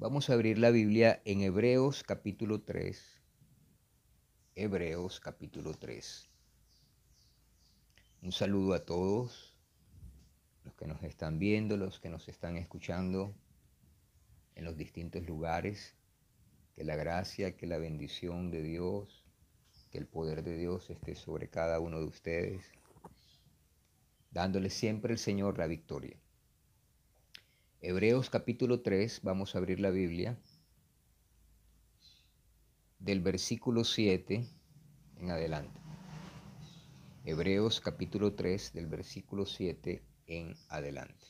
Vamos a abrir la Biblia en Hebreos capítulo 3. Hebreos capítulo 3. Un saludo a todos los que nos están viendo, los que nos están escuchando en los distintos lugares. Que la gracia, que la bendición de Dios, que el poder de Dios esté sobre cada uno de ustedes, dándole siempre el Señor la victoria. Hebreos capítulo 3, vamos a abrir la Biblia, del versículo 7 en adelante. Hebreos capítulo 3, del versículo 7 en adelante.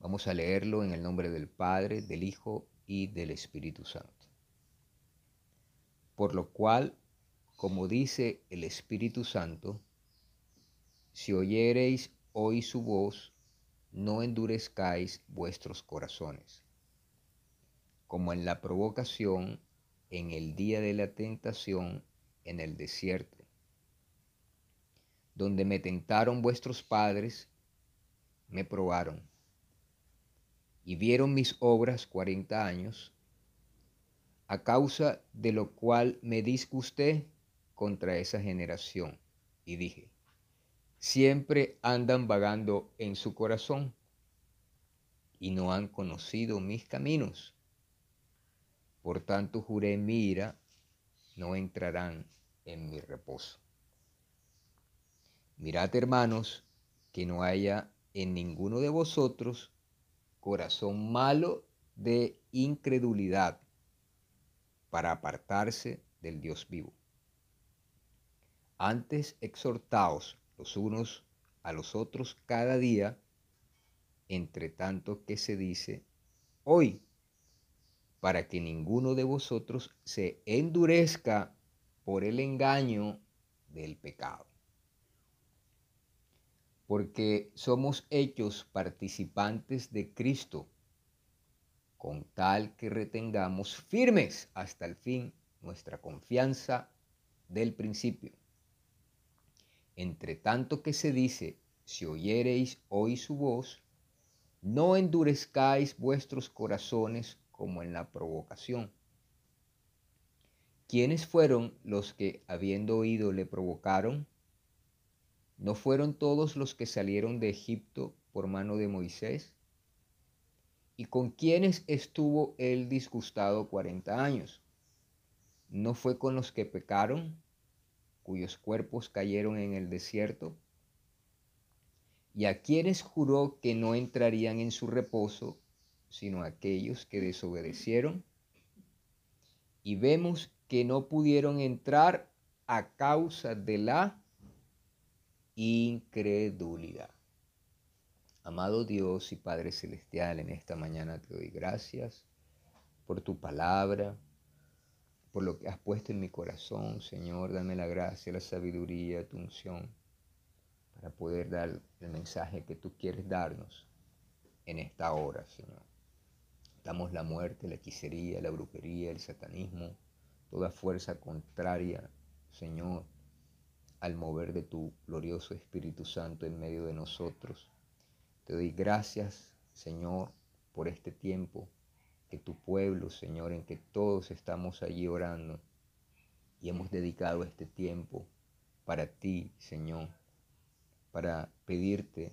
Vamos a leerlo en el nombre del Padre, del Hijo y del Espíritu Santo. Por lo cual, como dice el Espíritu Santo, si oyereis hoy su voz, no endurezcáis vuestros corazones, como en la provocación en el día de la tentación en el desierto, donde me tentaron vuestros padres, me probaron, y vieron mis obras cuarenta años, a causa de lo cual me disgusté contra esa generación, y dije, siempre andan vagando en su corazón y no han conocido mis caminos. Por tanto juré mi ira, no entrarán en mi reposo. Mirad, hermanos, que no haya en ninguno de vosotros corazón malo de incredulidad para apartarse del Dios vivo. Antes exhortaos los unos a los otros cada día, entre tanto que se dice hoy, para que ninguno de vosotros se endurezca por el engaño del pecado. Porque somos hechos participantes de Cristo, con tal que retengamos firmes hasta el fin nuestra confianza del principio. Entre tanto que se dice, si oyereis hoy su voz, no endurezcáis vuestros corazones como en la provocación. ¿Quiénes fueron los que, habiendo oído, le provocaron? ¿No fueron todos los que salieron de Egipto por mano de Moisés? ¿Y con quiénes estuvo él disgustado cuarenta años? ¿No fue con los que pecaron? Cuyos cuerpos cayeron en el desierto, y a quienes juró que no entrarían en su reposo, sino aquellos que desobedecieron, y vemos que no pudieron entrar a causa de la incredulidad. Amado Dios y Padre Celestial, en esta mañana te doy gracias por tu palabra, por lo que has puesto en mi corazón, Señor. Dame la gracia, la sabiduría, tu unción, para poder dar el mensaje que tú quieres darnos en esta hora, Señor. Damos la muerte, la hechicería, la brujería, el satanismo, toda fuerza contraria, Señor, al mover de tu glorioso Espíritu Santo en medio de nosotros. Te doy gracias, Señor, por este tiempo que tu pueblo, Señor, en que todos estamos allí orando y hemos dedicado este tiempo para ti, Señor, para pedirte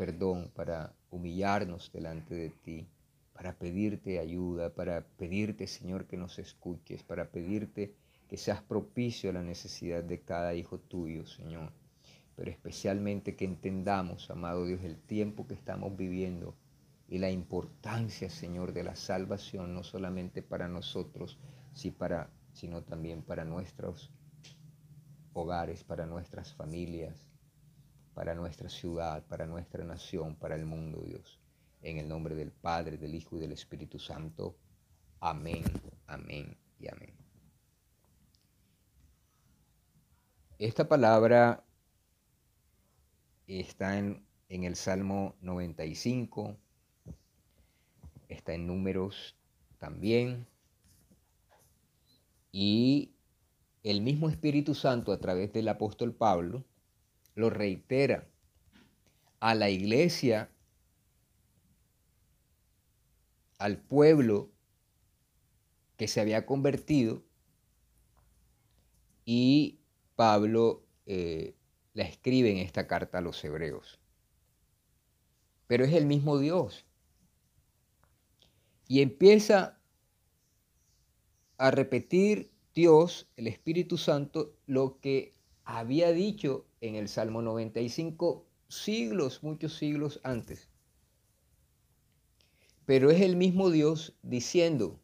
perdón, para humillarnos delante de ti, para pedirte ayuda, para pedirte, Señor, que nos escuches, para pedirte que seas propicio a la necesidad de cada hijo tuyo, Señor. Pero especialmente que entendamos, amado Dios, el tiempo que estamos viviendo y la importancia, Señor, de la salvación, no solamente para nosotros, sino también para nuestros hogares, para nuestras familias, para nuestra ciudad, para nuestra nación, para el mundo, Dios. En el nombre del Padre, del Hijo y del Espíritu Santo. Amén, amén y amén. Esta palabra está en, en el Salmo 95, está en números también, y el mismo Espíritu Santo a través del apóstol Pablo lo reitera a la iglesia, al pueblo que se había convertido y Pablo eh, la escribe en esta carta a los hebreos. Pero es el mismo Dios. Y empieza a repetir Dios, el Espíritu Santo, lo que había dicho en el Salmo 95 siglos, muchos siglos antes. Pero es el mismo Dios diciendo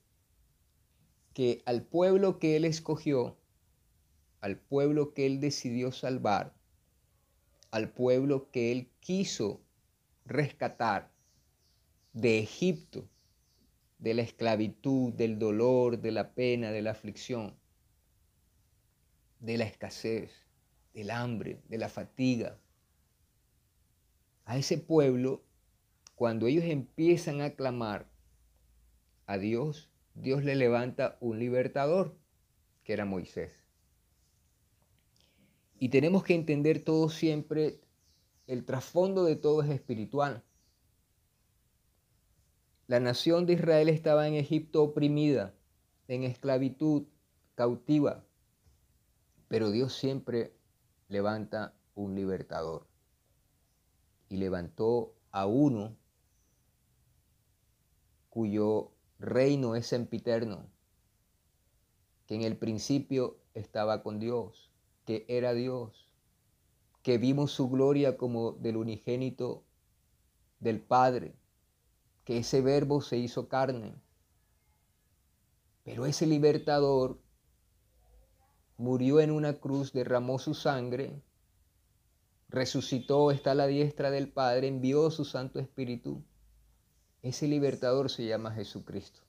que al pueblo que Él escogió, al pueblo que Él decidió salvar, al pueblo que Él quiso rescatar de Egipto, de la esclavitud, del dolor, de la pena, de la aflicción, de la escasez, del hambre, de la fatiga. A ese pueblo, cuando ellos empiezan a clamar a Dios, Dios le levanta un libertador, que era Moisés. Y tenemos que entender todo siempre, el trasfondo de todo es espiritual. La nación de Israel estaba en Egipto oprimida, en esclavitud, cautiva, pero Dios siempre levanta un libertador. Y levantó a uno cuyo reino es sempiterno, que en el principio estaba con Dios, que era Dios, que vimos su gloria como del unigénito del Padre, que ese verbo se hizo carne. Pero ese libertador murió en una cruz, derramó su sangre, resucitó, está a la diestra del Padre, envió su Santo Espíritu. Ese libertador se llama Jesucristo.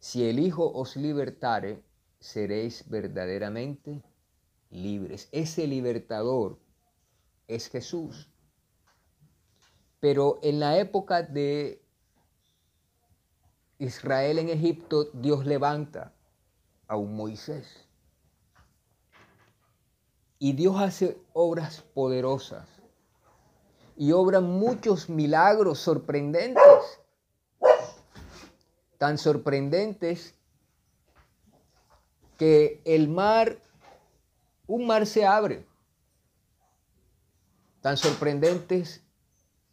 Si el Hijo os libertare, seréis verdaderamente libres. Ese libertador es Jesús. Pero en la época de Israel en Egipto, Dios levanta a un Moisés. Y Dios hace obras poderosas. Y obra muchos milagros sorprendentes, tan sorprendentes que el mar, un mar se abre, tan sorprendentes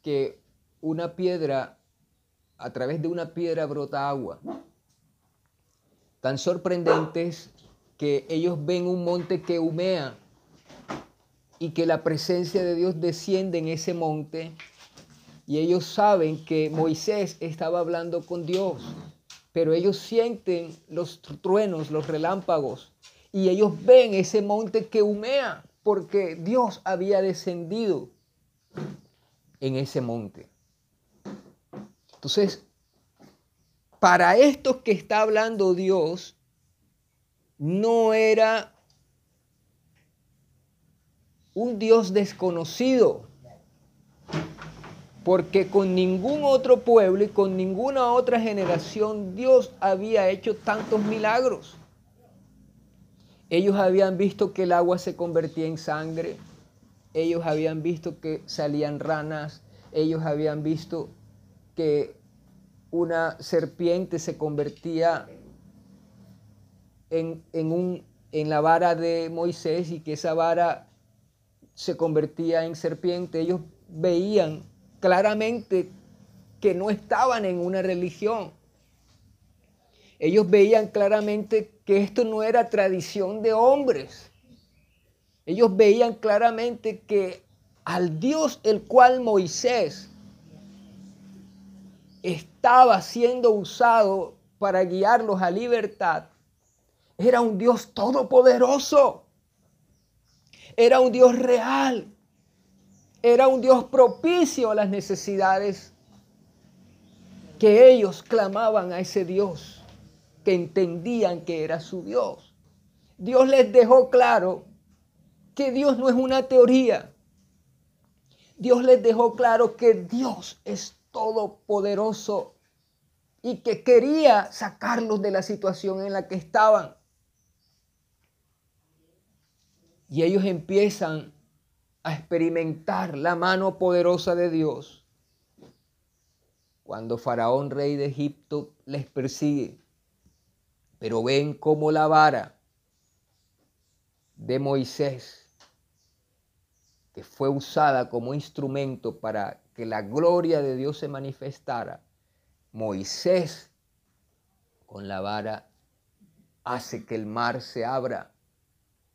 que una piedra, a través de una piedra brota agua. Tan sorprendentes que ellos ven un monte que humea y que la presencia de Dios desciende en ese monte y ellos saben que Moisés estaba hablando con Dios, pero ellos sienten los truenos, los relámpagos y ellos ven ese monte que humea porque Dios había descendido en ese monte. Entonces, para estos que está hablando Dios, no era un Dios desconocido, porque con ningún otro pueblo y con ninguna otra generación Dios había hecho tantos milagros. Ellos habían visto que el agua se convertía en sangre, ellos habían visto que salían ranas, ellos habían visto que una serpiente se convertía en, un, en la vara de Moisés y que esa vara se convertía en serpiente, ellos veían claramente que no estaban en una religión. Ellos veían claramente que esto no era tradición de hombres. Ellos veían claramente que al Dios el cual Moisés estaba siendo usado para guiarlos a libertad, era un Dios todopoderoso. Era un Dios real. era un Dios propicio a las necesidades que ellos clamaban a ese Dios, que entendían que era su Dios. Dios les dejó claro que Dios no es una teoría. Dios les dejó claro que Dios es todopoderoso y que quería sacarlos de la situación en la que estaban. Y ellos empiezan a experimentar la mano poderosa de Dios cuando Faraón, rey de Egipto, les persigue. Pero ven cómo la vara de Moisés, que fue usada como instrumento para que la gloria de Dios se manifestara, Moisés con la vara hace que el mar se abra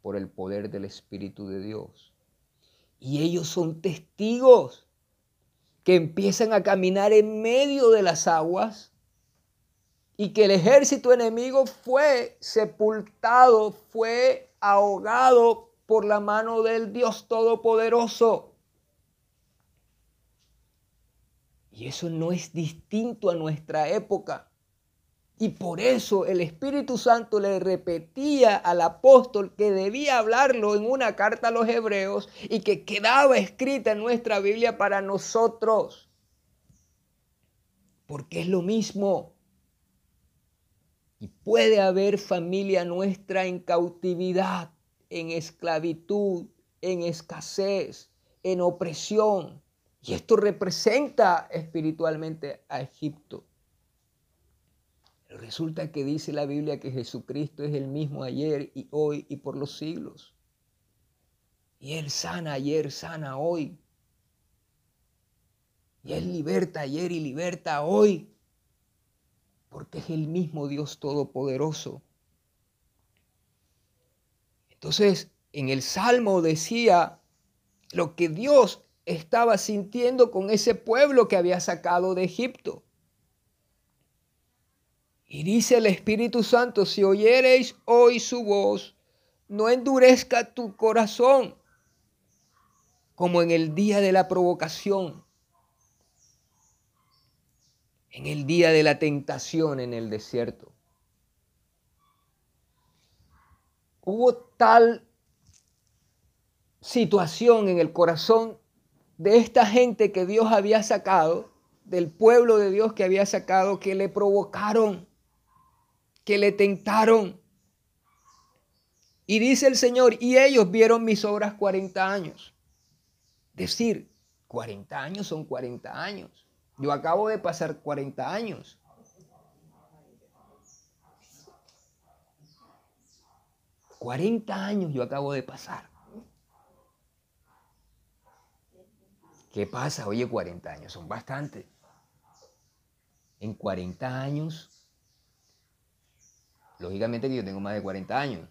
por el poder del Espíritu de Dios. Y ellos son testigos que empiezan a caminar en medio de las aguas y que el ejército enemigo fue sepultado, fue ahogado por la mano del Dios Todopoderoso. Y eso no es distinto a nuestra época. Y por eso el Espíritu Santo le repetía al apóstol que debía hablarlo en una carta a los hebreos y que quedaba escrita en nuestra Biblia para nosotros. Porque es lo mismo. Y puede haber familia nuestra en cautividad, en esclavitud, en escasez, en opresión. Y esto representa espiritualmente a Egipto. Resulta que dice la Biblia que Jesucristo es el mismo ayer y hoy y por los siglos. Y Él sana ayer, sana hoy. Y Él liberta ayer y liberta hoy. Porque es el mismo Dios Todopoderoso. Entonces, en el Salmo decía lo que Dios estaba sintiendo con ese pueblo que había sacado de Egipto. Y dice el Espíritu Santo, si oyereis hoy su voz, no endurezca tu corazón como en el día de la provocación, en el día de la tentación en el desierto. Hubo tal situación en el corazón de esta gente que Dios había sacado, del pueblo de Dios que había sacado, que le provocaron que le tentaron. Y dice el Señor, y ellos vieron mis obras 40 años. Decir, 40 años son 40 años. Yo acabo de pasar 40 años. ...40 años yo acabo de pasar. ¿Qué pasa? Oye, 40 años son bastante. En 40 años Lógicamente que yo tengo más de 40 años.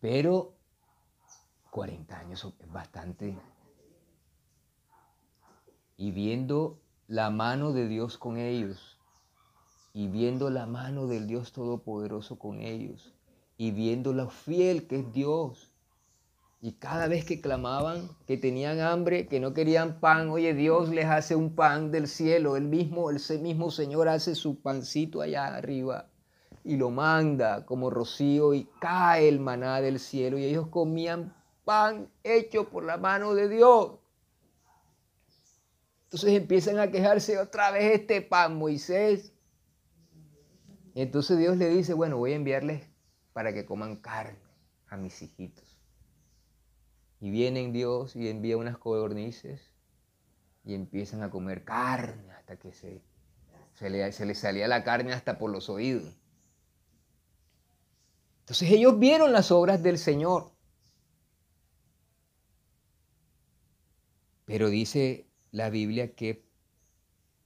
Pero 40 años es bastante. Y viendo la mano de Dios con ellos, y viendo la mano del Dios Todopoderoso con ellos, y viendo lo fiel que es Dios, y cada vez que clamaban, que tenían hambre, que no querían pan, oye, Dios les hace un pan del cielo. El mismo, el mismo Señor hace su pancito allá arriba y lo manda como rocío y cae el maná del cielo. Y ellos comían pan hecho por la mano de Dios. Entonces empiezan a quejarse otra vez este pan, Moisés. Entonces Dios le dice, bueno, voy a enviarles para que coman carne a mis hijitos. Y viene Dios y envía unas codornices y empiezan a comer carne hasta que se, se, le, se les salía la carne hasta por los oídos. Entonces ellos vieron las obras del Señor. Pero dice la Biblia que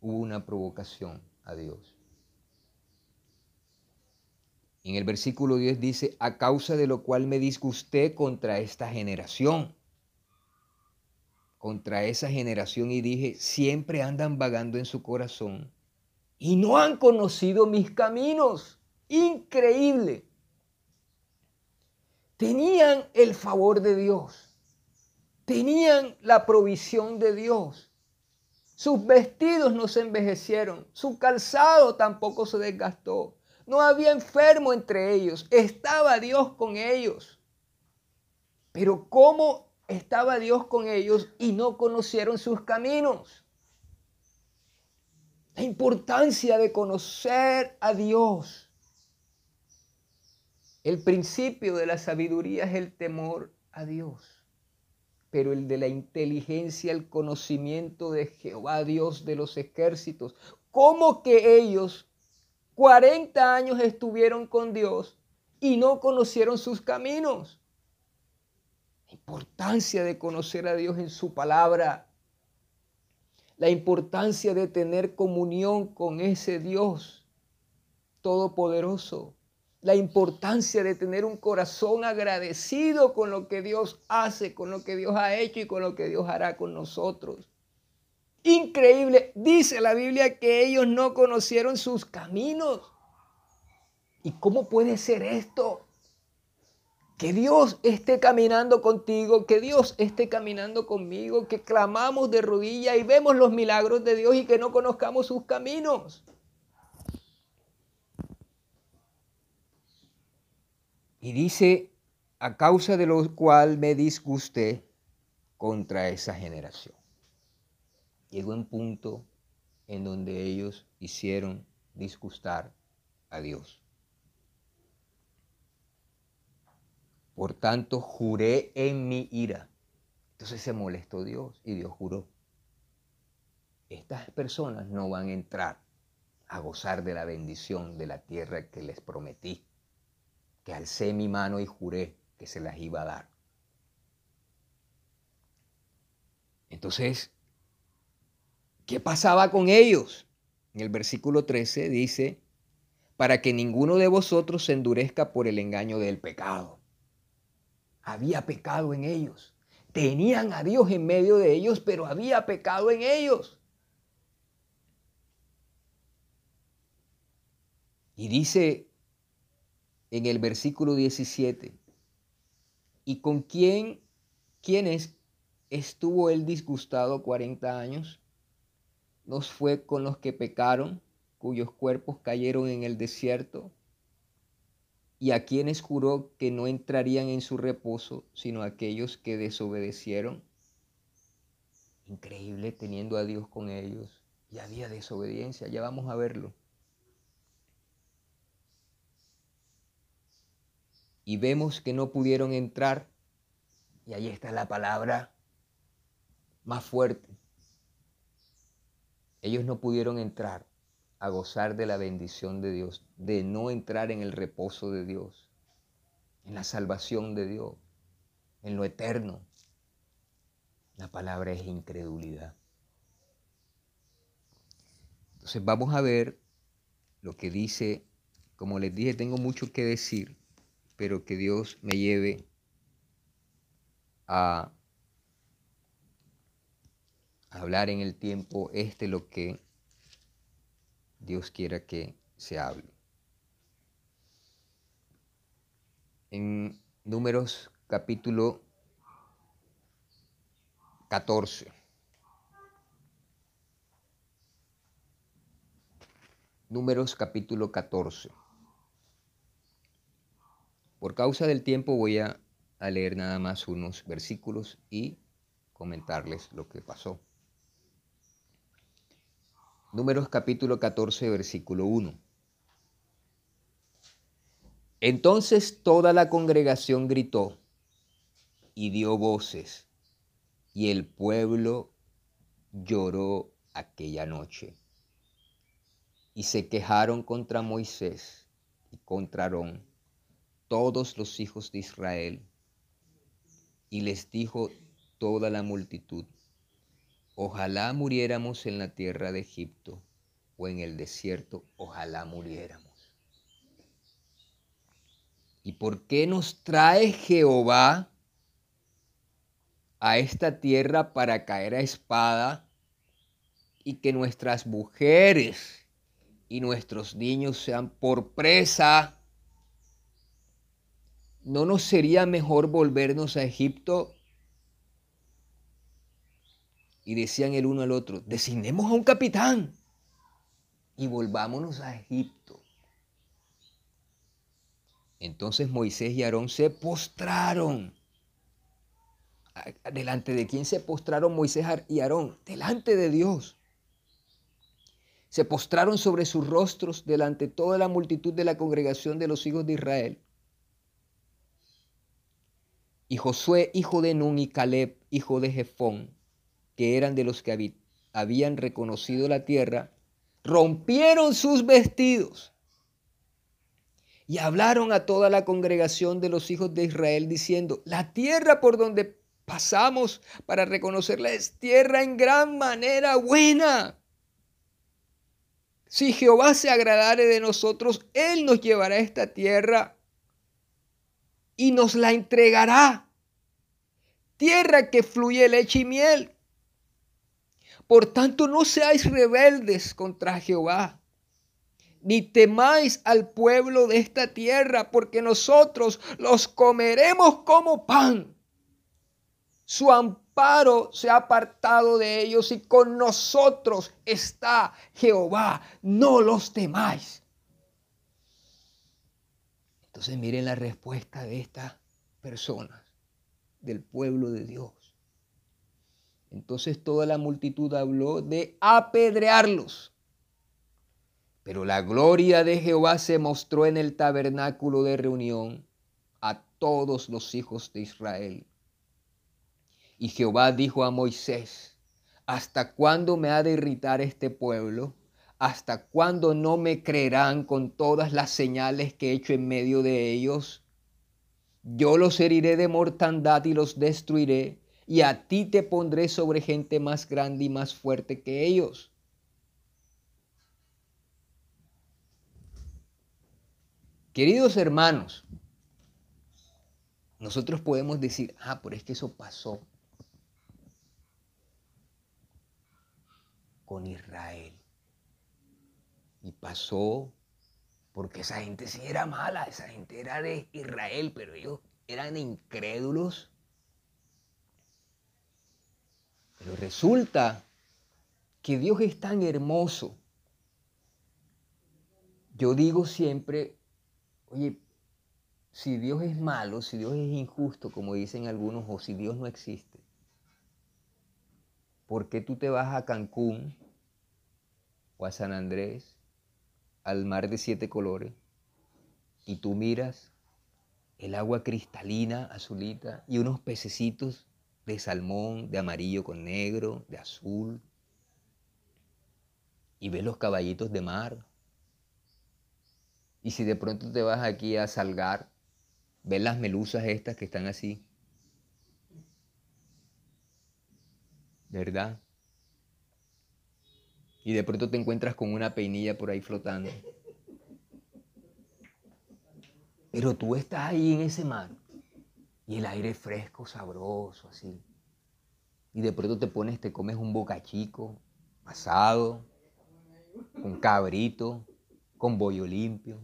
hubo una provocación a Dios. En el versículo 10 dice, a causa de lo cual me disgusté contra esta generación, contra esa generación y dije, siempre andan vagando en su corazón y no han conocido mis caminos. Increíble. Tenían el favor de Dios, tenían la provisión de Dios. Sus vestidos no se envejecieron, su calzado tampoco se desgastó. No había enfermo entre ellos, estaba Dios con ellos. Pero ¿cómo estaba Dios con ellos y no conocieron sus caminos? La importancia de conocer a Dios. El principio de la sabiduría es el temor a Dios, pero el de la inteligencia, el conocimiento de Jehová, Dios de los ejércitos. ¿Cómo que ellos 40 años estuvieron con Dios y no conocieron sus caminos? La importancia de conocer a Dios en su palabra la importancia de tener comunión con ese Dios todopoderoso, la importancia de tener un corazón agradecido con lo que Dios hace, con lo que Dios ha hecho y con lo que Dios hará con nosotros. Increíble, dice la Biblia que ellos no conocieron sus caminos. ¿Y cómo puede ser esto? Que Dios esté caminando contigo, que Dios esté caminando conmigo, que clamamos de rodillas y vemos los milagros de Dios y que no conozcamos sus caminos. Y dice, a causa de lo cual me disgusté contra esa generación. Llegó un punto en donde ellos hicieron disgustar a Dios. Por tanto, juré en mi ira. Entonces se molestó Dios y Dios juró. Estas personas no van a entrar a gozar de la bendición de la tierra que les prometí, que alcé mi mano y juré que se las iba a dar. Entonces, ¿qué pasaba con ellos? En el versículo 13 dice, para que ninguno de vosotros se endurezca por el engaño del pecado había pecado en ellos. Tenían a Dios en medio de ellos, pero había pecado en ellos. Y dice en el versículo 17, ¿y con quién, quiénes estuvo él disgustado 40 años? ¿Nos fue con los que pecaron, cuyos cuerpos cayeron en el desierto? y a quienes juró que no entrarían en su reposo, sino aquellos que desobedecieron. Increíble teniendo a Dios con ellos. Y había desobediencia, ya vamos a verlo. Y vemos que no pudieron entrar. Y ahí está la palabra más fuerte. Ellos no pudieron entrar a gozar de la bendición de Dios, de no entrar en el reposo de Dios, en la salvación de Dios, en lo eterno. La palabra es incredulidad. Entonces vamos a ver lo que dice, como les dije, tengo mucho que decir, pero que Dios me lleve a hablar en el tiempo este lo que Dios quiera que se hable. En números capítulo 14. Números capítulo 14. Por causa del tiempo voy a, a, leer nada más unos versículos y comentarles lo que pasó. Números capítulo 14, versículo 1. Entonces toda la congregación gritó y dio voces, y el pueblo lloró aquella noche. Y se quejaron contra Moisés y contra Aarón todos los hijos de Israel. Y les dijo toda la multitud, Ojalá muriéramos en la tierra de Egipto o en el desierto, ojalá muriéramos. ¿Y por qué nos trae Jehová a esta tierra para caer a espada y que nuestras mujeres y nuestros niños sean por presa? ¿No nos sería mejor volvernos a Egipto? Y decían el uno al otro, designemos a un capitán y volvámonos a Egipto. Entonces Moisés y Aarón se postraron. ¿Delante de quién se postraron Moisés y Aarón? Delante de Dios. Se postraron sobre sus rostros delante de toda la multitud de la congregación de los hijos de Israel. Y Josué, hijo de Nun, y Caleb, hijo de Jefón, que eran de los que habían reconocido la tierra, rompieron sus vestidos y hablaron a toda la congregación de los hijos de Israel diciendo, la tierra por donde pasamos para reconocerla es tierra en gran manera buena. Si Jehová se agradare de nosotros, Él nos llevará a esta tierra y nos la entregará. Tierra que fluye leche y miel. Por tanto, no seáis rebeldes contra Jehová ni temáis al pueblo de esta tierra, porque nosotros los comeremos como pan. Su amparo se ha apartado de ellos y con nosotros está Jehová. No los temáis. Entonces miren la respuesta de estas personas, del pueblo de Dios. Entonces toda la multitud habló de apedrearlos. Pero la gloria de Jehová se mostró en el tabernáculo de reunión a todos los hijos de Israel. Y Jehová dijo a Moisés, ¿hasta cuándo me ha de irritar este pueblo? ¿Hasta cuándo no me creerán con todas las señales que he hecho en medio de ellos? Yo los heriré de mortandad y los destruiré, y a ti te pondré sobre gente más grande y más fuerte que ellos Queridos hermanos, nosotros podemos decir, ah, pero es que eso pasó con Israel. Y pasó porque esa gente sí era mala, esa gente era de Israel, pero ellos eran incrédulos. Pero resulta que Dios es tan hermoso. Yo digo siempre, Oye, si Dios es malo, si Dios es injusto, como dicen algunos, o si Dios no existe, ¿por qué tú te vas a Cancún o a San Andrés, al mar de siete colores, y tú miras el agua cristalina, azulita, y unos pececitos de salmón, de amarillo con negro, de azul, y ves los caballitos de mar, y si de pronto te vas aquí a Salgar, ves las melusas estas que están así. ¿Verdad? Y de pronto te encuentras con una peinilla por ahí flotando. Pero tú estás ahí en ese mar y el aire fresco, sabroso, así. Y de pronto te pones, te comes un bocachico asado, un cabrito, con bollo limpio.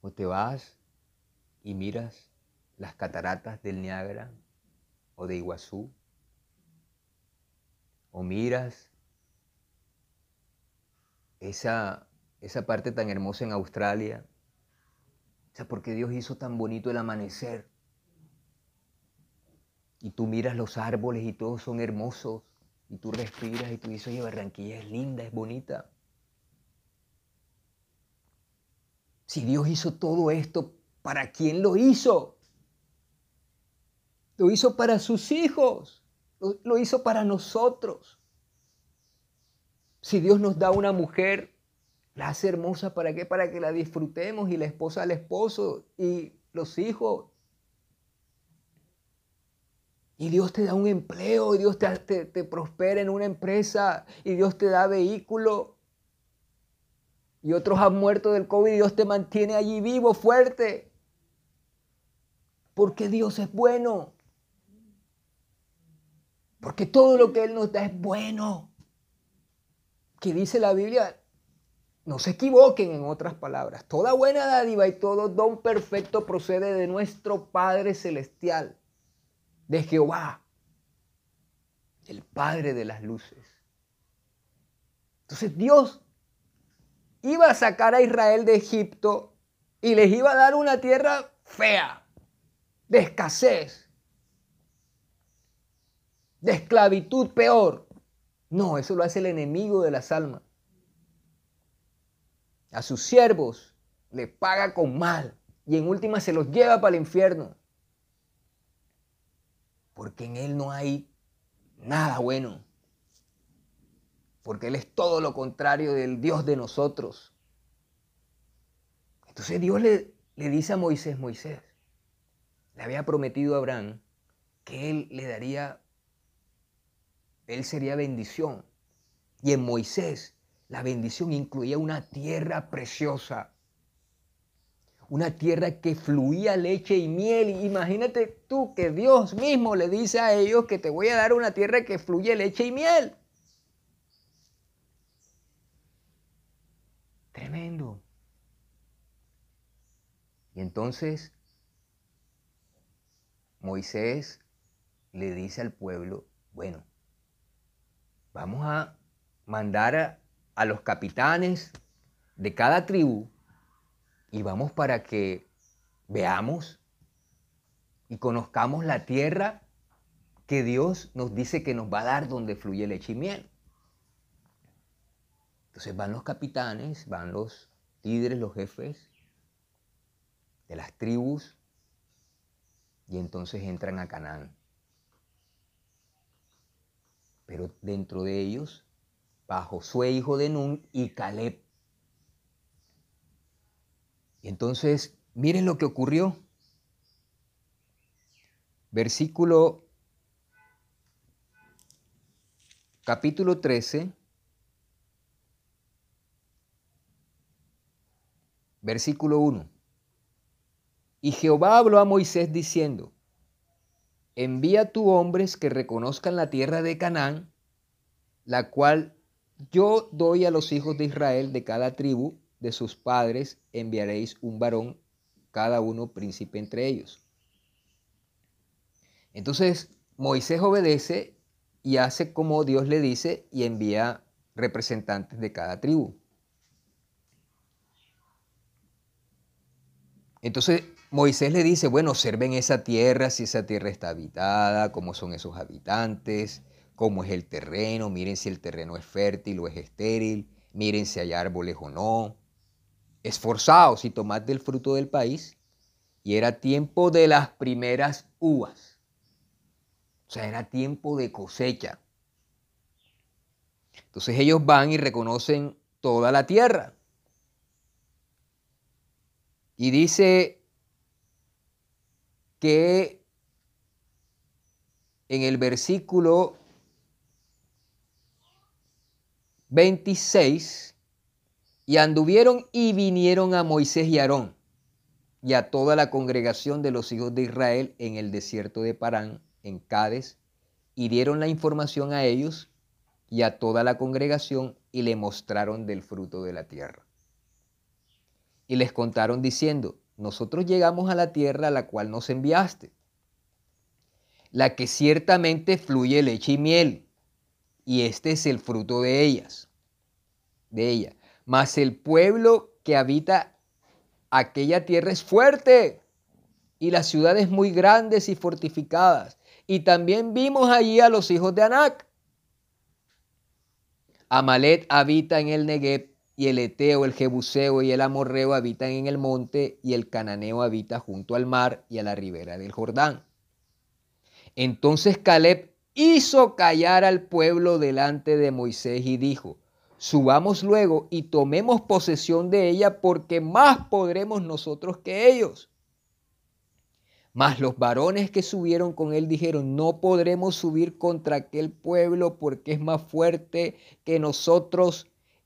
O te vas y miras las cataratas del Niágara o de Iguazú. O miras esa, esa parte tan hermosa en Australia. O sea, porque Dios hizo tan bonito el amanecer. Y tú miras los árboles y todos son hermosos y tú respiras y tú dices, oye, Barranquilla es linda, es bonita. Si Dios hizo todo esto, ¿para quién lo hizo? Lo hizo para sus hijos, lo, hizo para nosotros. Si Dios nos da una mujer, la hace hermosa, ¿para qué? Para que la disfrutemos y la esposa al esposo y los hijos y Dios te da un empleo, y Dios te, te, prospera en una empresa, y Dios te da vehículo. Y otros han muerto del COVID y Dios te mantiene allí vivo, fuerte. Porque Dios es bueno. Porque todo lo que Él nos da es bueno. Que dice la Biblia, no se equivoquen en otras palabras. Toda buena dádiva y todo don perfecto procede de nuestro Padre Celestial, de Jehová, el Padre de las luces. Entonces Dios iba a sacar a Israel de Egipto y les iba a dar una tierra fea, de escasez, de esclavitud peor. No, eso lo hace el enemigo de las almas. A sus siervos le paga con mal y en última se los lleva para el infierno. Porque en Él no hay nada bueno. Porque Él es todo lo contrario del Dios de nosotros. Entonces Dios le, le dice a Moisés, Moisés, le había prometido a Abraham que Él le daría él sería bendición. Y en Moisés la bendición incluía una tierra preciosa, una tierra que fluía leche y miel. Imagínate tú que Dios mismo le dice a ellos que te voy a dar una tierra que fluye leche y miel. Tremendo. Y entonces Moisés le dice al pueblo, bueno, vamos a mandar a, los capitanes de cada tribu y vamos para que veamos y conozcamos la tierra que Dios nos dice que nos va a dar donde fluye leche y miel. Entonces van los capitanes, van los líderes, los jefes de las tribus y entonces entran a Canaán pero dentro de ellos va Josué, hijo de Nun, y Caleb. Y entonces, miren lo que ocurrió. Versículo capítulo 13, versículo 1. Y Jehová habló a Moisés diciendo, envía tú hombres que reconozcan la tierra de Canaán, la cual yo doy a los hijos de Israel de cada tribu de sus padres, enviaréis un varón, cada uno príncipe entre ellos. Entonces Moisés obedece y hace como Dios le dice y envía representantes de cada tribu. Entonces Moisés le dice, bueno, observen esa tierra, si esa tierra está habitada, cómo son esos habitantes, cómo es el terreno, miren si el terreno es fértil o es estéril, miren si hay árboles o no. Esforzaos y tomad del fruto del país. Y era tiempo de las primeras uvas. O sea, era tiempo de cosecha. Entonces ellos van y reconocen toda la tierra. Y dice que en el versículo 26, y anduvieron y vinieron a Moisés y Aarón y a toda la congregación de los hijos de Israel en el desierto de Parán, en Cádiz, y dieron la información a ellos y a toda la congregación y le mostraron del fruto de la tierra. Y les contaron diciendo, nosotros llegamos a la tierra a la cual nos enviaste, la que ciertamente fluye leche y miel, y este es el fruto de ellas, de ella. Mas el pueblo que habita aquella tierra es fuerte, y las ciudades muy grandes y fortificadas. Y también vimos allí a los hijos de Anac. Amalet habita en el Negev y el Eteo, el Jebuseo y el Amorreo habitan en el monte, y el Cananeo habita junto al mar y a la ribera del Jordán. Entonces Caleb hizo callar al pueblo delante de Moisés y dijo, subamos luego y tomemos posesión de ella, porque más podremos nosotros que ellos. Mas los varones que subieron con él dijeron, no podremos subir contra aquel pueblo porque es más fuerte que nosotros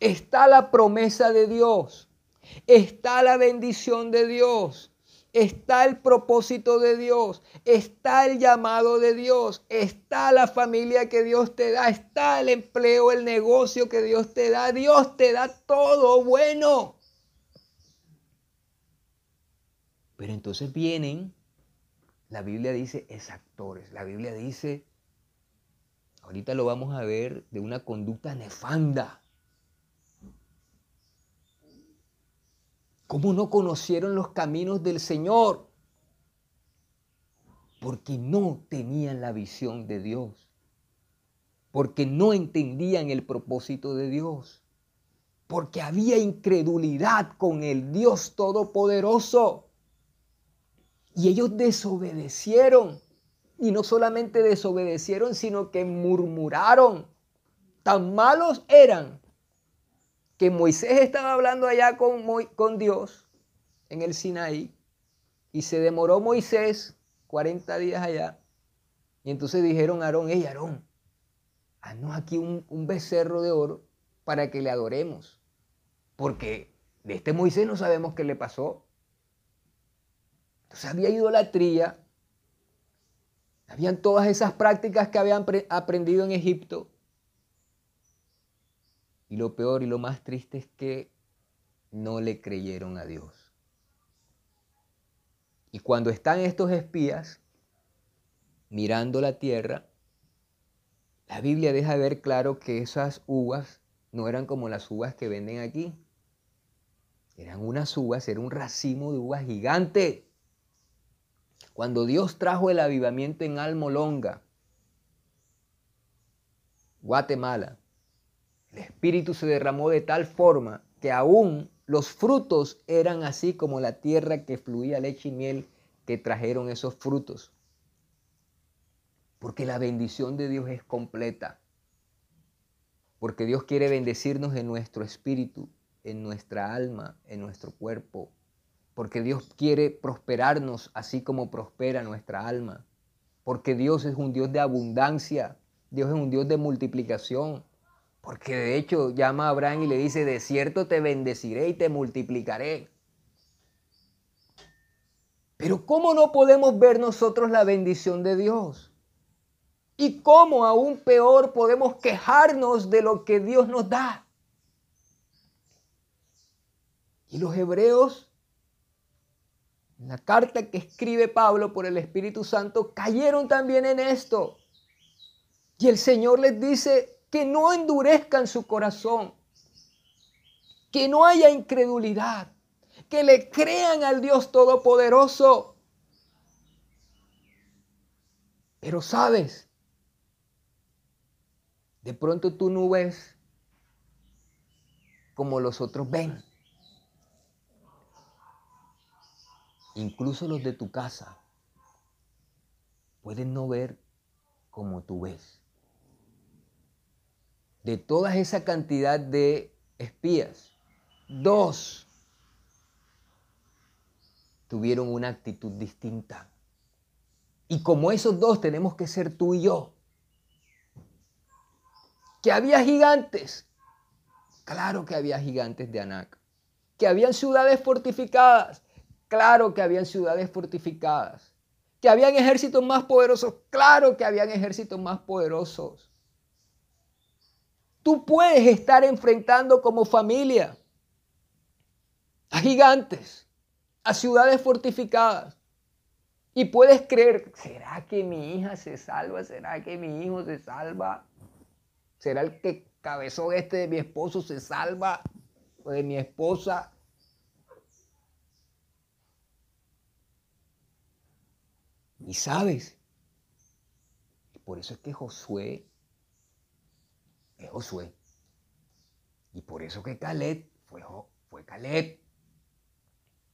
está la promesa de Dios, está la bendición de Dios, está el propósito de Dios, está el llamado de Dios, está la familia que Dios te da, está el empleo, el negocio que Dios te da. Dios te da todo bueno. Pero entonces vienen, la Biblia dice, exactores. La Biblia dice, ahorita lo vamos a ver, de una conducta nefanda. ¿Cómo no conocieron los caminos del Señor? Porque no tenían la visión de Dios. Porque no entendían el propósito de Dios. Porque había incredulidad con el Dios Todopoderoso. Y ellos desobedecieron. Y no solamente desobedecieron, sino que murmuraron. Tan malos eran que Moisés estaba hablando allá con, Dios en el Sinaí y se demoró Moisés 40 días allá. Y entonces dijeron a Aarón, hey Aarón, haznos aquí un, un becerro de oro para que le adoremos. Porque de este Moisés no sabemos qué le pasó. Entonces había idolatría, habían todas esas prácticas que habían aprendido en Egipto. Y lo peor y lo más triste es que no le creyeron a Dios. Y cuando están estos espías mirando la tierra, la Biblia deja ver claro que esas uvas no eran como las uvas que venden aquí. Eran unas uvas, era un racimo de uvas gigante. Cuando Dios trajo el avivamiento en Almolonga, Guatemala, Espíritu se derramó de tal forma que aún los frutos eran así como la tierra que fluía leche y miel que trajeron esos frutos. Porque la bendición de Dios es completa. Porque Dios quiere bendecirnos en nuestro espíritu, en nuestra alma, en nuestro cuerpo. Porque Dios quiere prosperarnos así como prospera nuestra alma. Porque Dios es un Dios de abundancia. Dios es un Dios de multiplicación. Porque de hecho llama a Abraham y le dice, de cierto te bendeciré y te multiplicaré. Pero ¿cómo no podemos ver nosotros la bendición de Dios? ¿Y cómo aún peor podemos quejarnos de lo que Dios nos da? Y los hebreos, en la carta que escribe Pablo por el Espíritu Santo, cayeron también en esto. Y el Señor les dice, que no endurezcan su corazón, que no haya incredulidad, que le crean al Dios Todopoderoso. Pero sabes, de pronto tú no ves como los otros ven. Incluso los de tu casa pueden no ver como tú ves de toda esa cantidad de espías, dos tuvieron una actitud distinta. Y como esos dos tenemos que ser tú y yo. Que había gigantes. Claro que había gigantes de Anac. Que habían ciudades fortificadas. Claro que habían ciudades fortificadas. Que habían ejércitos más poderosos. Claro que habían ejércitos más poderosos tú puedes estar enfrentando como familia a gigantes, a ciudades fortificadas. Y puedes creer, ¿será que mi hija se salva? ¿Será que mi hijo se salva? ¿Será el que cabezón este de mi esposo se salva? ¿O de mi esposa? Y sabes, por eso es que Josué es Josué. Y por eso que Caleb fue, fue Caleb.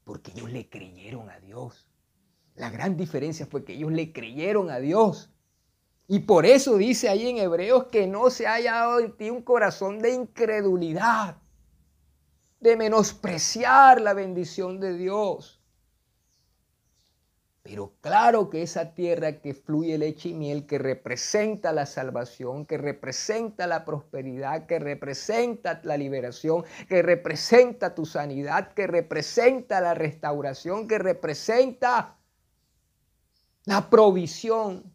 Porque ellos le creyeron a Dios. La gran diferencia fue que ellos le creyeron a Dios. Y por eso dice ahí en Hebreos que no se haya dado en ti un corazón de incredulidad, de menospreciar la bendición de Dios. Pero claro que esa tierra que fluye leche y miel, que representa la salvación, que representa la prosperidad, que representa la liberación, que representa tu sanidad, que representa la restauración, que representa la provisión.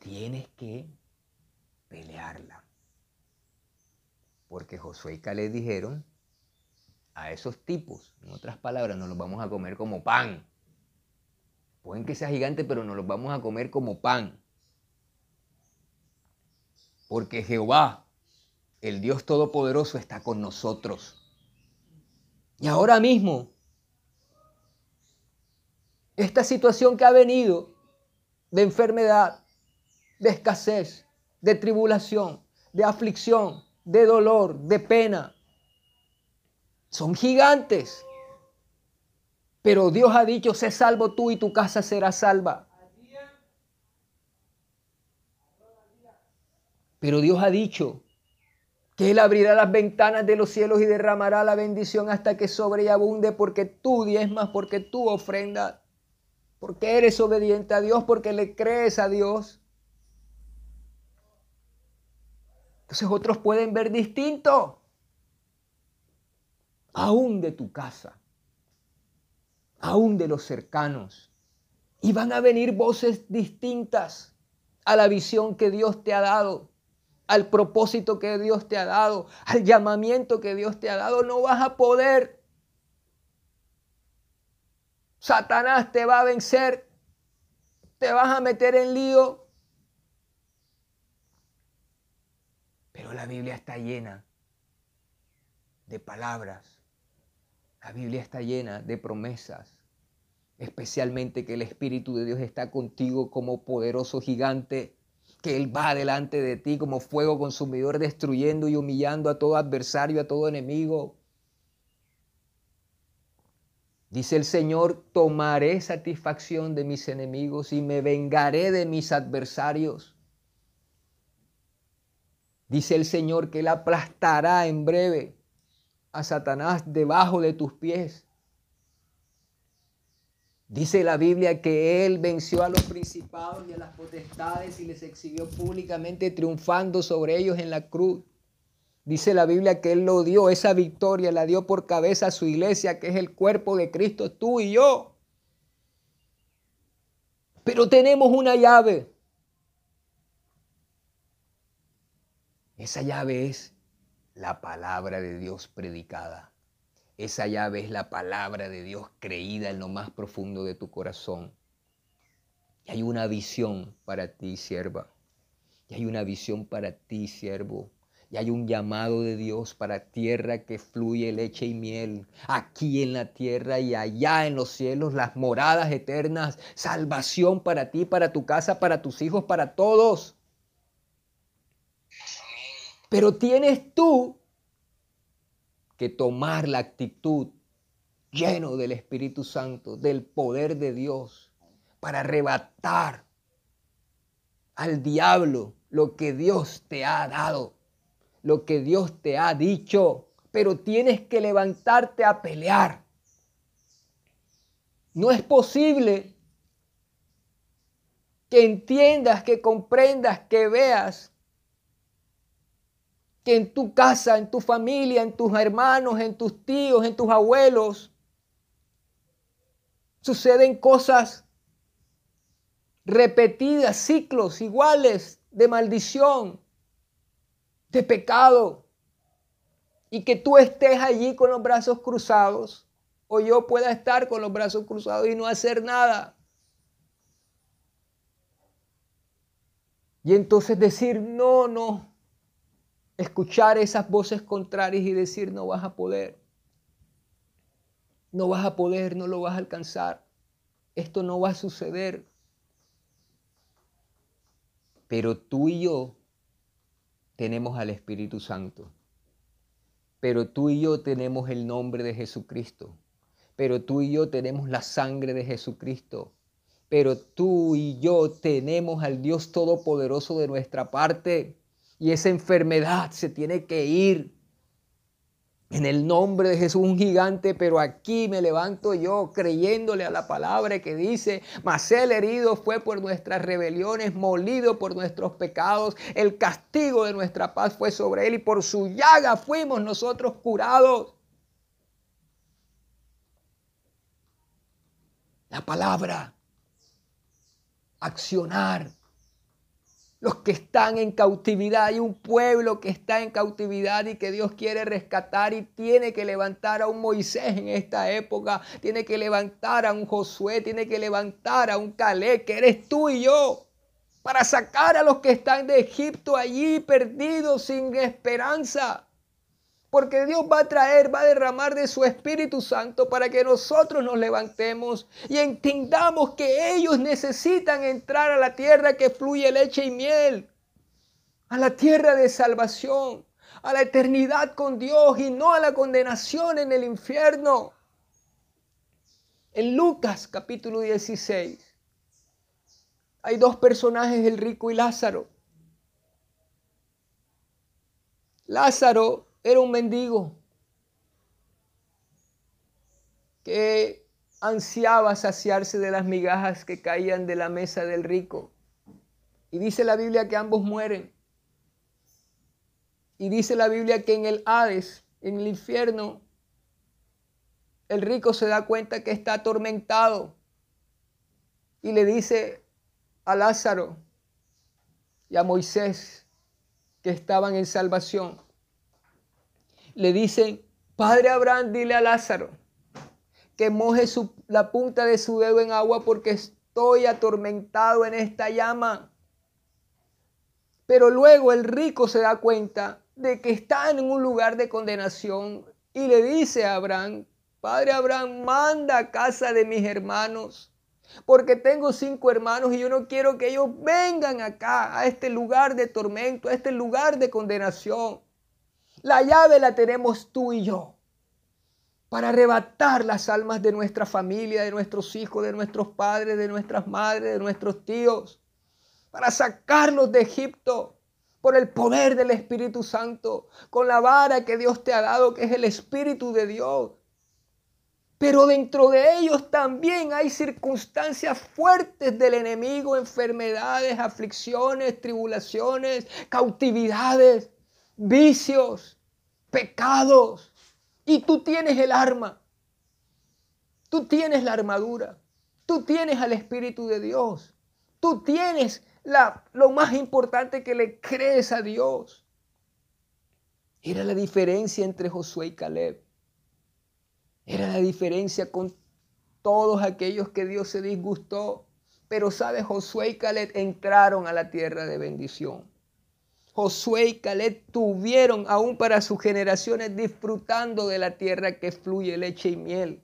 Tienes que pelearla. Porque Josué y dijeron, a esos tipos, en otras palabras, nos los vamos a comer como pan. Pueden que sea gigante, pero nos los vamos a comer como pan. Porque Jehová, el Dios Todopoderoso, está con nosotros. Y ahora mismo, esta situación que ha venido de enfermedad, de escasez, de tribulación, de aflicción, de dolor, de pena, son gigantes. Pero Dios ha dicho, sé salvo tú y tu casa será salva. Pero Dios ha dicho que Él abrirá las ventanas de los cielos y derramará la bendición hasta que sobre y abunde porque tú diezmas, porque tú ofrendas, porque eres obediente a Dios, porque le crees a Dios. Entonces otros pueden ver distinto aún de tu casa, aún de los cercanos. Y van a venir voces distintas a la visión que Dios te ha dado, al propósito que Dios te ha dado, al llamamiento que Dios te ha dado. No vas a poder. Satanás te va a vencer, te vas a meter en lío. Pero la Biblia está llena de palabras la Biblia está llena de promesas, especialmente que el Espíritu de Dios está contigo como poderoso gigante, que Él va delante de ti como fuego consumidor, destruyendo y humillando a todo adversario, a todo enemigo. Dice el Señor, tomaré satisfacción de mis enemigos y me vengaré de mis adversarios. Dice el Señor que Él aplastará en breve a Satanás debajo de tus pies. Dice la Biblia que Él venció a los principados y a las potestades y les exhibió públicamente triunfando sobre ellos en la cruz. Dice la Biblia que Él lo dio, esa victoria la dio por cabeza a su iglesia, que es el cuerpo de Cristo, tú y yo. Pero tenemos una llave. Esa llave es la palabra de Dios predicada. Esa llave es la palabra de Dios creída en lo más profundo de tu corazón. Y hay una visión para ti, sierva. Y hay una visión para ti, siervo. Y hay un llamado de Dios para tierra que fluye leche y miel. Aquí en la tierra y allá en los cielos, las moradas eternas. Salvación para ti, para tu casa, para tus hijos, para todos. Pero tienes tú que tomar la actitud lleno del Espíritu Santo, del poder de Dios, para arrebatar al diablo lo que Dios te ha dado, lo que Dios te ha dicho, pero tienes que levantarte a pelear. No es posible que entiendas, que comprendas, que veas que en tu casa, en tu familia, en tus hermanos, en tus tíos, en tus abuelos, suceden cosas repetidas, ciclos iguales de maldición, de pecado, y que tú estés allí con los brazos cruzados, o yo pueda estar con los brazos cruzados y no hacer nada. Y entonces decir, no, no, escuchar esas voces contrarias y decir no vas a poder, no vas a poder, no lo vas a alcanzar, esto no va a suceder. Pero tú y yo tenemos al Espíritu Santo. Pero tú y yo tenemos el nombre de Jesucristo. Pero tú y yo tenemos la sangre de Jesucristo. Pero tú y yo tenemos al Dios Todopoderoso de nuestra parte. Y esa enfermedad se tiene que ir en el nombre de Jesús, un gigante, pero aquí me levanto yo creyéndole a la palabra que dice, mas el herido fue por nuestras rebeliones, molido por nuestros pecados, el castigo de nuestra paz fue sobre él y por su llaga fuimos nosotros curados. La palabra, accionar, los que están en cautividad. Hay un pueblo que está en cautividad y que Dios quiere rescatar y tiene que levantar a un Moisés en esta época, tiene que levantar a un Josué, tiene que levantar a un Caleb, que eres tú y yo, para sacar a los que están de Egipto allí perdidos sin esperanza. Porque Dios va a traer, va a derramar de su Espíritu Santo para que nosotros nos levantemos y entendamos que ellos necesitan entrar a la tierra que fluye leche y miel, a la tierra de salvación, a la eternidad con Dios y no a la condenación en el infierno. En Lucas capítulo 16 hay dos personajes, el rico y Lázaro. Lázaro era un mendigo que ansiaba saciarse de las migajas que caían de la mesa del rico. Y dice la Biblia que ambos mueren. Y dice la Biblia que en el Hades, en el infierno, el rico se da cuenta que está atormentado. Y le dice a Lázaro y a Moisés que estaban en salvación le dicen, Padre Abraham, dile a Lázaro que moje la punta de su dedo en agua porque estoy atormentado en esta llama. Pero luego el rico se da cuenta de que está en un lugar de condenación y le dice a Abraham, Padre Abraham, manda a casa de mis hermanos, porque tengo cinco hermanos y yo no quiero que ellos vengan acá, a este lugar de tormento, a este lugar de condenación. La llave la tenemos tú y yo para arrebatar las almas de nuestra familia, de nuestros hijos, de nuestros padres, de nuestras madres, de nuestros tíos, para sacarlos de Egipto por el poder del Espíritu Santo, con la vara que Dios te ha dado, que es el Espíritu de Dios. Pero dentro de ellos también hay circunstancias fuertes del enemigo, enfermedades, aflicciones, tribulaciones, cautividades vicios, pecados. Y tú tienes el arma. Tú tienes la armadura. Tú tienes al Espíritu de Dios. Tú tienes la, lo más importante que le crees a Dios. Era la diferencia entre Josué y Caleb. Era la diferencia con todos aquellos que Dios se disgustó. Pero sabe, Josué y Caleb entraron a la tierra de bendición. Josué y Caleb tuvieron aún para sus generaciones disfrutando de la tierra que fluye leche y miel.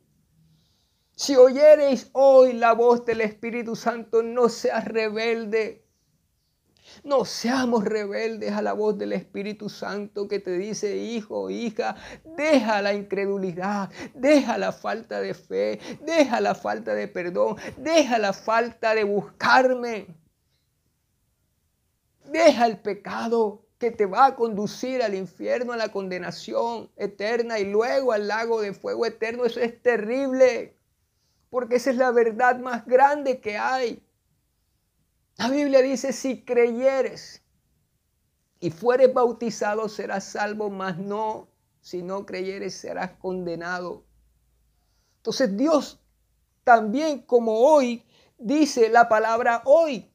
Si oyereis hoy la voz del Espíritu Santo, no seas rebelde. No seamos rebeldes a la voz del Espíritu Santo que te dice, hijo, hija, deja la incredulidad, deja la falta de fe, deja la falta de perdón, deja la falta de buscarme. Deja el pecado que te va a conducir al infierno, a la condenación eterna y luego al lago de fuego eterno. Eso es terrible, porque esa es la verdad más grande que hay. La Biblia dice, si creyeres y fueres bautizado, serás salvo, mas no, si no creyeres, serás condenado. Entonces Dios también como hoy dice la palabra hoy.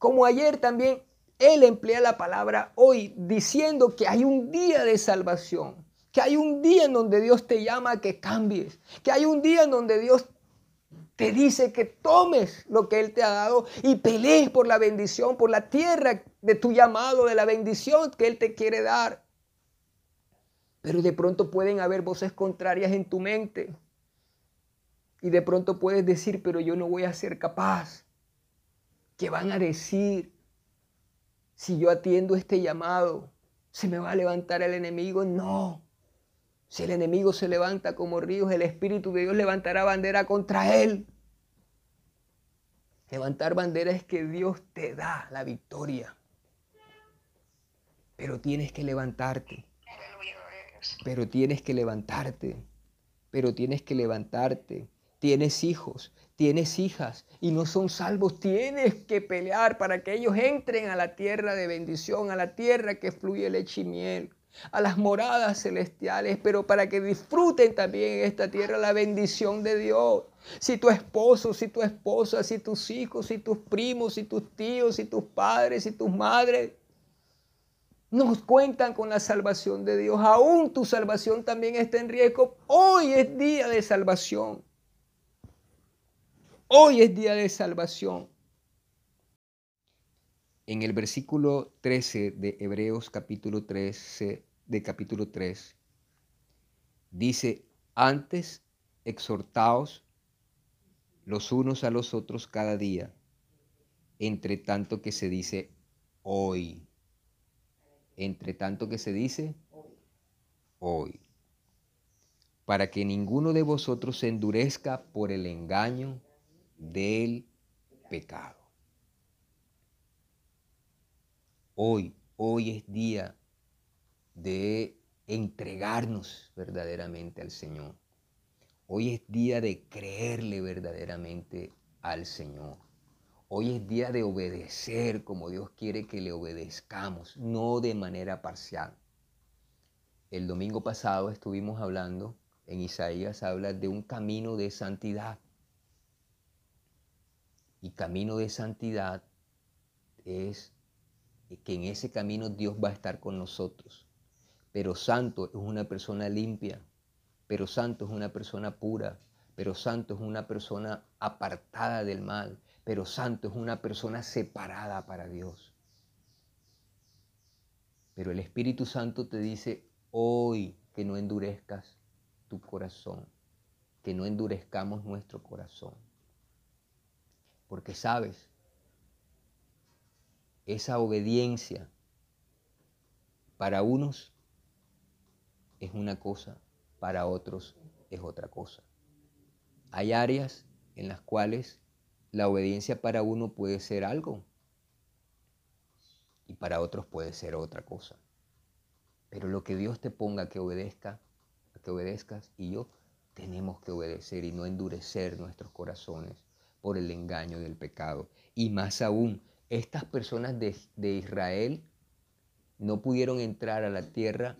Como ayer también él emplea la palabra hoy diciendo que hay un día de salvación, que hay un día en donde Dios te llama a que cambies, que hay un día en donde Dios te dice que tomes lo que Él te ha dado y pelees por la bendición, por la tierra de tu llamado, de la bendición que Él te quiere dar. Pero de pronto pueden haber voces contrarias en tu mente. Y de pronto puedes decir, pero yo no voy a ser capaz. ¿Qué van a decir? si yo atiendo este llamado, ¿se me va a levantar el enemigo? No. Si el enemigo se levanta como ríos, el Espíritu de Dios levantará bandera contra él. Levantar bandera es que Dios te da la victoria. Pero tienes que levantarte. Pero tienes que levantarte. Pero tienes que levantarte. Tienes hijos, tienes hijas y no son salvos. Tienes que pelear para que ellos entren a la tierra de bendición, a la tierra que fluye leche y miel a las moradas celestiales, pero para que disfruten también en esta tierra la bendición de Dios. Si tu esposo, si tu esposa, si tus hijos, si tus primos, si tus tíos, si tus padres, si tus madres nos cuentan con la salvación de Dios, aún tu salvación también está en riesgo. Hoy es día de salvación. Hoy es día de salvación. En el versículo 13 de Hebreos capítulo 13, de capítulo 3, dice, antes exhortaos los unos a los otros cada día, entre tanto que se dice hoy. Entre tanto que se dice hoy. Para que ninguno de vosotros se endurezca por el engaño del pecado. Hoy, hoy es día de entregarnos verdaderamente al Señor. Hoy es día de creerle verdaderamente al Señor. Hoy es día de obedecer como Dios quiere que le obedezcamos, no de manera parcial. El domingo pasado estuvimos hablando, en Isaías habla de un camino de santidad. Y camino de santidad es que en ese camino Dios va a estar con nosotros. Pero santo es una persona limpia, pero santo es una persona pura, pero santo es una persona apartada del mal, pero santo es una persona separada para Dios. Pero el Espíritu Santo te dice hoy que no endurezcas tu corazón, que no endurezcamos nuestro corazón. Porque sabes, esa obediencia para unos es una cosa, para otros es otra cosa. Hay áreas en las cuales la obediencia para uno puede ser algo y para otros puede ser otra cosa. Pero lo que Dios te ponga que obedezca, que obedezcas y yo tenemos que obedecer y no endurecer nuestros corazones por el engaño del pecado. Y más aún, estas personas de, Israel no pudieron entrar a la tierra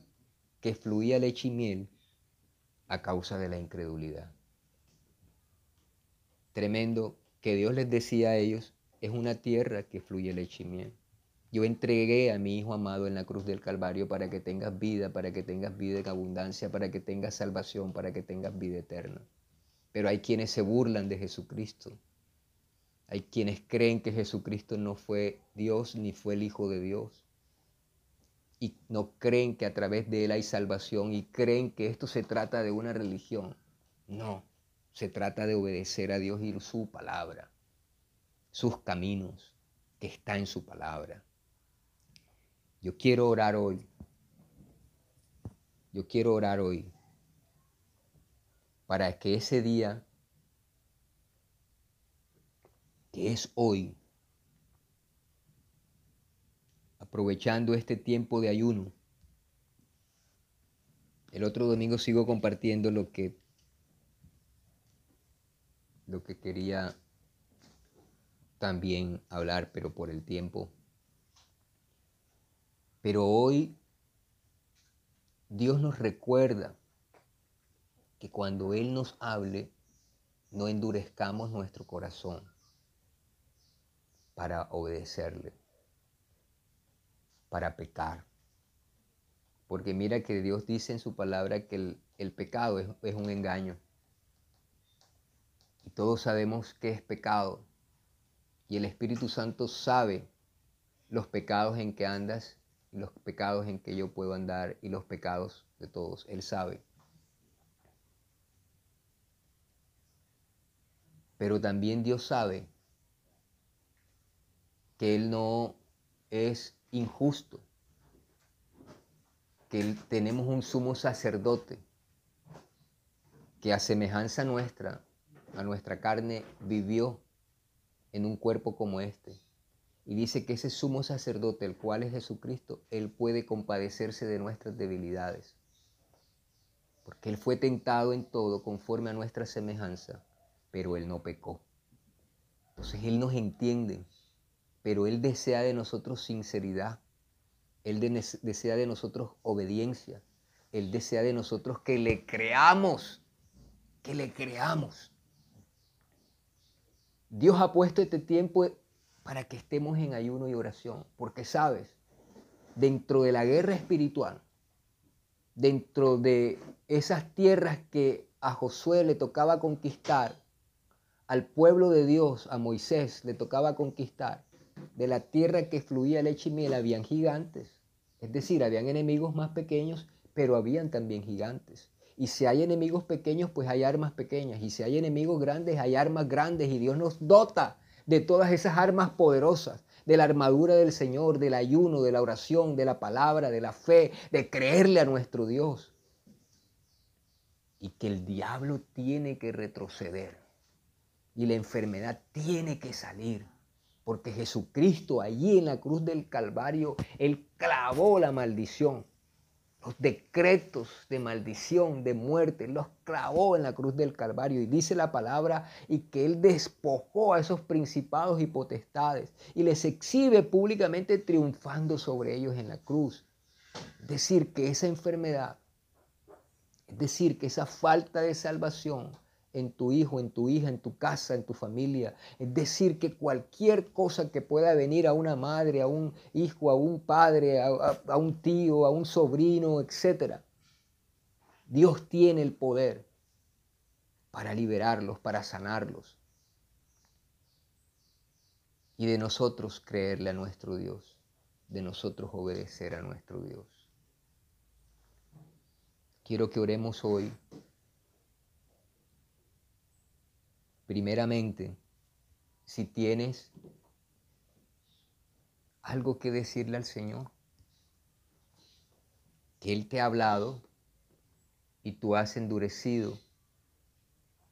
que fluía leche y miel a causa de la incredulidad. Tremendo que Dios les decía a ellos, es una tierra que fluye leche y miel. Yo entregué a mi Hijo amado en la cruz del Calvario para que tengas vida, para que tengas vida en abundancia, para que tengas salvación, para que tengas vida eterna. Pero hay quienes se burlan de Jesucristo hay quienes creen que Jesucristo no fue Dios ni fue el Hijo de Dios. Y no creen que a través de Él hay salvación y creen que esto se trata de una religión. No, se trata de obedecer a Dios y su palabra, sus caminos, que está en su palabra. Yo quiero orar hoy. Yo quiero orar hoy para que ese día que es hoy, aprovechando este tiempo de ayuno. El otro domingo sigo compartiendo lo que lo que quería también hablar, pero por el tiempo. Pero hoy Dios nos recuerda que cuando Él nos hable, no endurezcamos nuestro corazón para obedecerle, para pecar. Porque mira que Dios dice en su palabra que el, pecado es, un engaño. Y todos sabemos que es pecado. Y el Espíritu Santo sabe los pecados en que andas y los pecados en que yo puedo andar y los pecados de todos. Él sabe. Pero también Dios sabe que Él no es injusto, que tenemos un sumo sacerdote que a semejanza nuestra, a nuestra carne, vivió en un cuerpo como este. Y dice que ese sumo sacerdote, el cual es Jesucristo, Él puede compadecerse de nuestras debilidades. Porque Él fue tentado en todo conforme a nuestra semejanza, pero Él no pecó. Entonces Él nos entiende, pero Él desea de nosotros sinceridad. Él desea de nosotros obediencia. Él desea de nosotros que le creamos, que le creamos. Dios ha puesto este tiempo para que estemos en ayuno y oración, porque sabes, dentro de la guerra espiritual, dentro de esas tierras que a Josué le tocaba conquistar, al pueblo de Dios, a Moisés, le tocaba conquistar, de la tierra que fluía leche y miel, habían gigantes. Es decir, habían enemigos más pequeños, pero habían también gigantes. Y si hay enemigos pequeños, pues hay armas pequeñas. Y si hay enemigos grandes, hay armas grandes. Y Dios nos dota de todas esas armas poderosas, de la armadura del Señor, del ayuno, de la oración, de la palabra, de la fe, de creerle a nuestro Dios. Y que el diablo tiene que retroceder y la enfermedad tiene que salir. Porque Jesucristo allí en la cruz del Calvario, Él clavó la maldición. Los decretos de maldición, de muerte, los clavó en la cruz del Calvario. Y dice la palabra y que Él despojó a esos principados y potestades y les exhibe públicamente triunfando sobre ellos en la cruz. Es decir, que esa enfermedad, es decir, que esa falta de salvación, en tu hijo, en tu hija, en tu casa, en tu familia. Es decir, que cualquier cosa que pueda venir a una madre, a un hijo, a un padre, a, un tío, a un sobrino, etc. Dios tiene el poder para liberarlos, para sanarlos. Y de nosotros creerle a nuestro Dios, de nosotros obedecer a nuestro Dios. Quiero que oremos hoy Primeramente, si tienes algo que decirle al Señor, que Él te ha hablado y tú has endurecido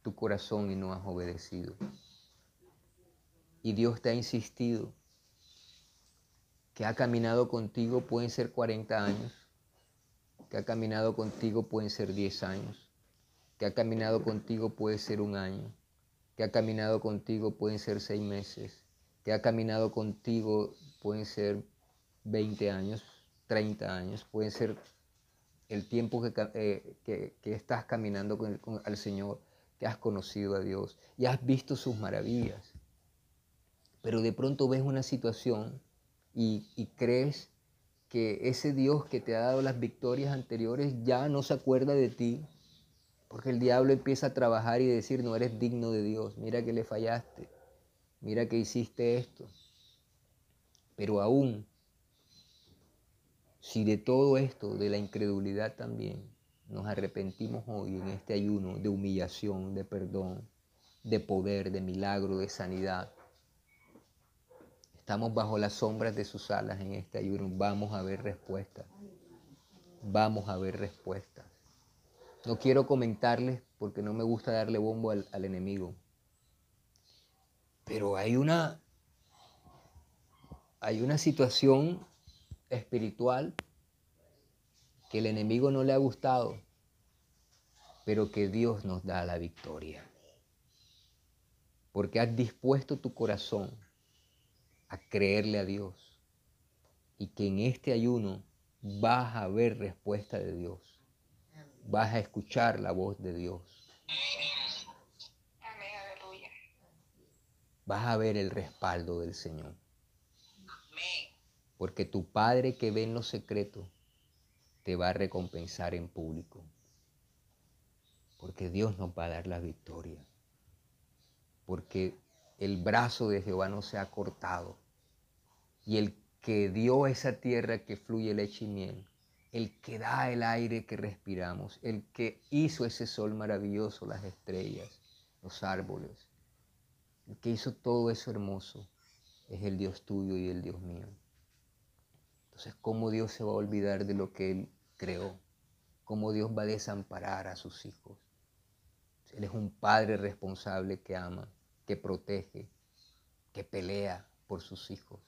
tu corazón y no has obedecido. Y Dios te ha insistido que ha caminado contigo, pueden ser 40 años, que ha caminado contigo pueden ser 10 años, que ha caminado contigo puede ser un año, que ha caminado contigo pueden ser seis meses, que ha caminado contigo pueden ser 20 años, 30 años, pueden ser el tiempo que, eh, estás caminando con, con, al Señor, que has conocido a Dios y has visto sus maravillas. Pero de pronto ves una situación y crees que ese Dios que te ha dado las victorias anteriores ya no se acuerda de ti, porque el diablo empieza a trabajar y decir, no eres digno de Dios, mira que le fallaste, mira que hiciste esto. Pero aún, si de todo esto, de la incredulidad también, nos arrepentimos hoy en este ayuno de humillación, de perdón, de poder, de milagro, de sanidad, estamos bajo las sombras de sus alas en este ayuno, vamos a ver respuestas, vamos a ver respuestas. No quiero comentarles porque no me gusta darle bombo al, enemigo. Pero hay una, hay una situación espiritual que el enemigo no le ha gustado, pero que Dios nos da la victoria. Porque has dispuesto tu corazón a creerle a Dios y que en este ayuno vas a ver respuesta de Dios vas a escuchar la voz de Dios. Vas a ver el respaldo del Señor. Porque tu Padre que ve en los secretos te va a recompensar en público. Porque Dios nos va a dar la victoria. Porque el brazo de Jehová no se ha cortado. Y el que dio esa tierra que fluye leche y miel el que da el aire que respiramos, el que hizo ese sol maravilloso, las estrellas, los árboles, el que hizo todo eso hermoso, es el Dios tuyo y el Dios mío. Entonces, ¿cómo Dios se va a olvidar de lo que Él creó? ¿Cómo Dios va a desamparar a sus hijos? Él es un padre responsable que ama, que protege, que pelea por sus hijos.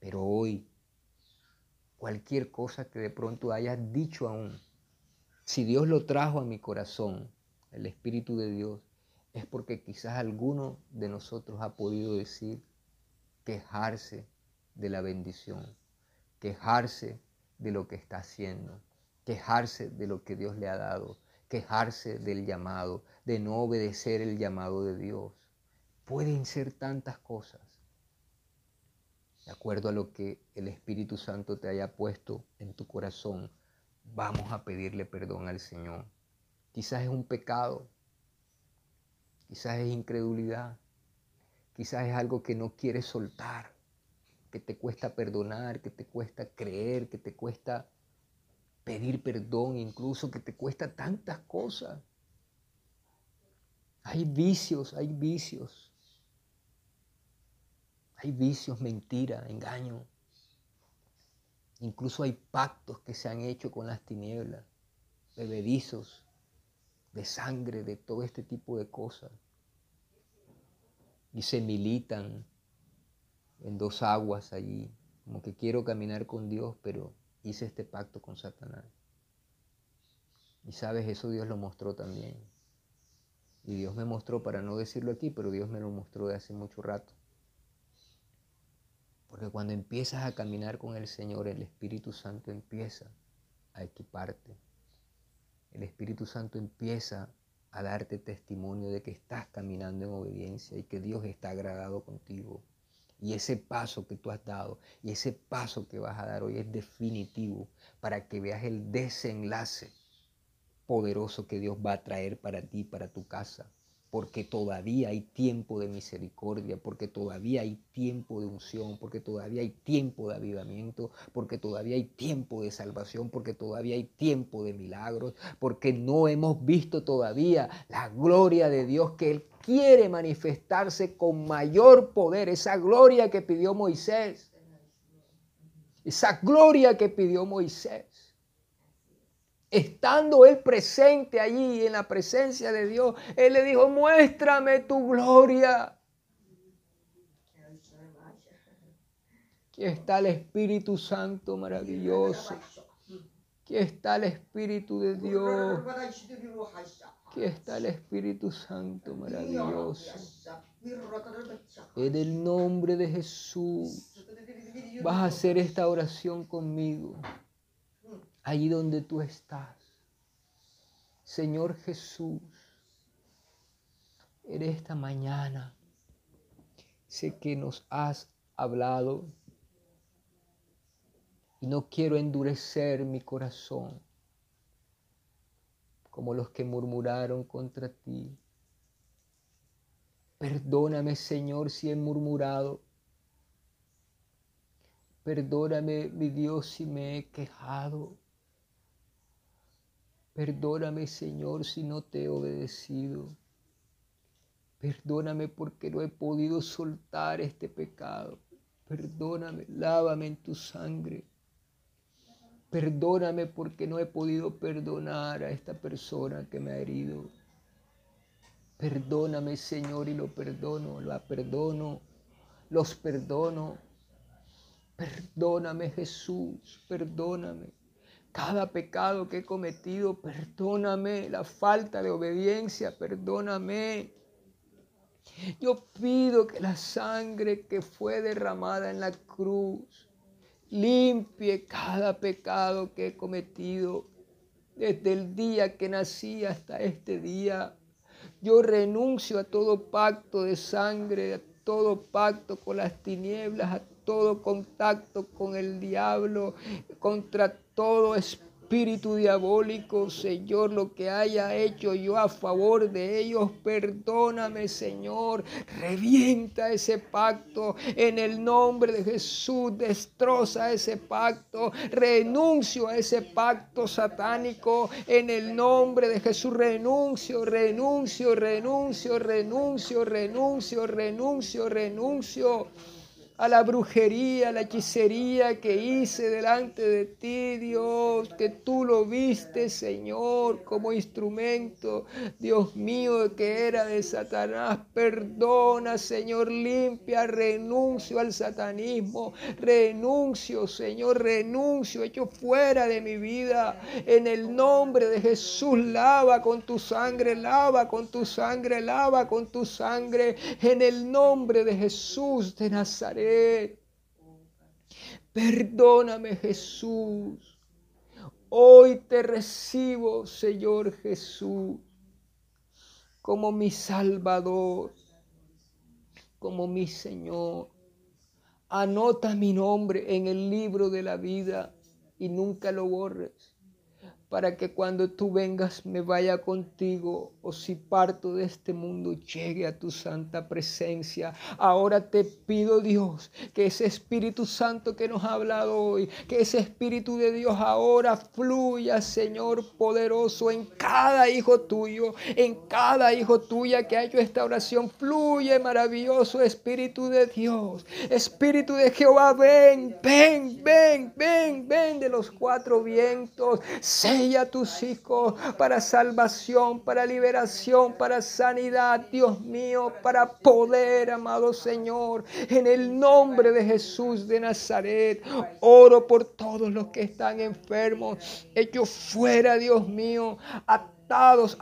Pero hoy, cualquier cosa que de pronto hayas dicho aún, si Dios lo trajo a mi corazón, el Espíritu de Dios, es porque quizás alguno de nosotros ha podido decir, quejarse de la bendición, quejarse de lo que está haciendo, quejarse de lo que Dios le ha dado, quejarse del llamado, de no obedecer el llamado de Dios. Pueden ser tantas cosas. De acuerdo a lo que el Espíritu Santo te haya puesto en tu corazón, vamos a pedirle perdón al Señor. Quizás es un pecado, quizás es incredulidad, quizás es algo que no quieres soltar que te cuesta perdonar, que te cuesta creer, que te cuesta pedir perdón, incluso que te cuesta tantas cosas. Hay vicios, hay vicios. Hay vicios, mentira, engaño. Incluso hay pactos que se han hecho con las tinieblas, bebedizos, de sangre, de todo este tipo de cosas. Y se militan en dos aguas allí, como que quiero caminar con Dios, pero hice este pacto con Satanás. Y sabes, eso Dios lo mostró también. Y Dios me mostró, para no decirlo aquí, pero Dios me lo mostró de hace mucho rato. Porque cuando empiezas a caminar con el Señor, el Espíritu Santo empieza a equiparte. El Espíritu Santo empieza a darte testimonio de que estás caminando en obediencia y que Dios está agradado contigo. Y ese paso que tú has dado y ese paso que vas a dar hoy es definitivo para que veas el desenlace poderoso que Dios va a traer para ti, para tu casa. Porque todavía hay tiempo de misericordia, porque todavía hay tiempo de unción, porque todavía hay tiempo de avivamiento, porque todavía hay tiempo de salvación, porque todavía hay tiempo de milagros, porque no hemos visto todavía la gloria de Dios que Él quiere manifestarse con mayor poder, esa gloria que pidió Moisés, esa gloria que pidió Moisés. Estando él presente allí en la presencia de Dios, él le dijo, muéstrame tu gloria. Aquí está el Espíritu Santo maravilloso. Aquí está el Espíritu de Dios. Aquí está el Espíritu Santo maravilloso. En el nombre de Jesús vas a hacer esta oración conmigo. Allí donde tú estás. Señor Jesús, en esta mañana sé que nos has hablado y no quiero endurecer mi corazón como los que murmuraron contra ti. Perdóname, Señor, si he murmurado. Perdóname, mi Dios, si me he quejado. Perdóname, Señor, si no te he obedecido. Perdóname porque no he podido soltar este pecado. Perdóname, lávame en tu sangre. Perdóname porque no he podido perdonar a esta persona que me ha herido. Perdóname, Señor, y lo perdono, lo perdono, los perdono. Perdóname, Jesús, perdóname. Cada pecado que he cometido, perdóname. La falta de obediencia, perdóname. Yo pido que la sangre que fue derramada en la cruz limpie cada pecado que he cometido desde el día que nací hasta este día. Yo renuncio a todo pacto de sangre, a todo pacto con las tinieblas, a todo contacto con el diablo, contra todo espíritu diabólico, Señor, lo que haya hecho yo a favor de ellos, perdóname, Señor. Revienta ese pacto en el nombre de Jesús, destroza ese pacto, renuncio a ese pacto satánico en el nombre de Jesús. Renuncio, renuncio, renuncio, renuncio, renuncio, renuncio, renuncio. A la brujería, a la hechicería que hice delante de ti, Dios, que tú lo viste, Señor, como instrumento, Dios mío, que era de Satanás. Perdona, Señor, limpia, renuncio al satanismo, renuncio, Señor, renuncio, hecho fuera de mi vida. En el nombre de Jesús, lava con tu sangre, lava con tu sangre, lava con tu sangre. En el nombre de Jesús de Nazaret. Perdóname Jesús. Hoy te recibo, Señor Jesús, como mi Salvador, como mi Señor. Anota mi nombre en el libro de la vida y nunca lo borres para que cuando tú vengas me vaya contigo o si parto de este mundo llegue a tu santa presencia. Ahora te pido Dios que ese Espíritu Santo que nos ha hablado hoy, que ese Espíritu de Dios ahora fluya, Señor poderoso, en cada hijo tuyo, en cada hijo tuya que ha hecho esta oración. Fluye maravilloso Espíritu de Dios, Espíritu de Jehová, ven, ven, ven, ven, ven de los cuatro vientos a tus hijos para salvación, para liberación, para sanidad, Dios mío, para poder, amado Señor, en el nombre de Jesús de Nazaret. Oro por todos los que están enfermos, hechos fuera, Dios mío, atados,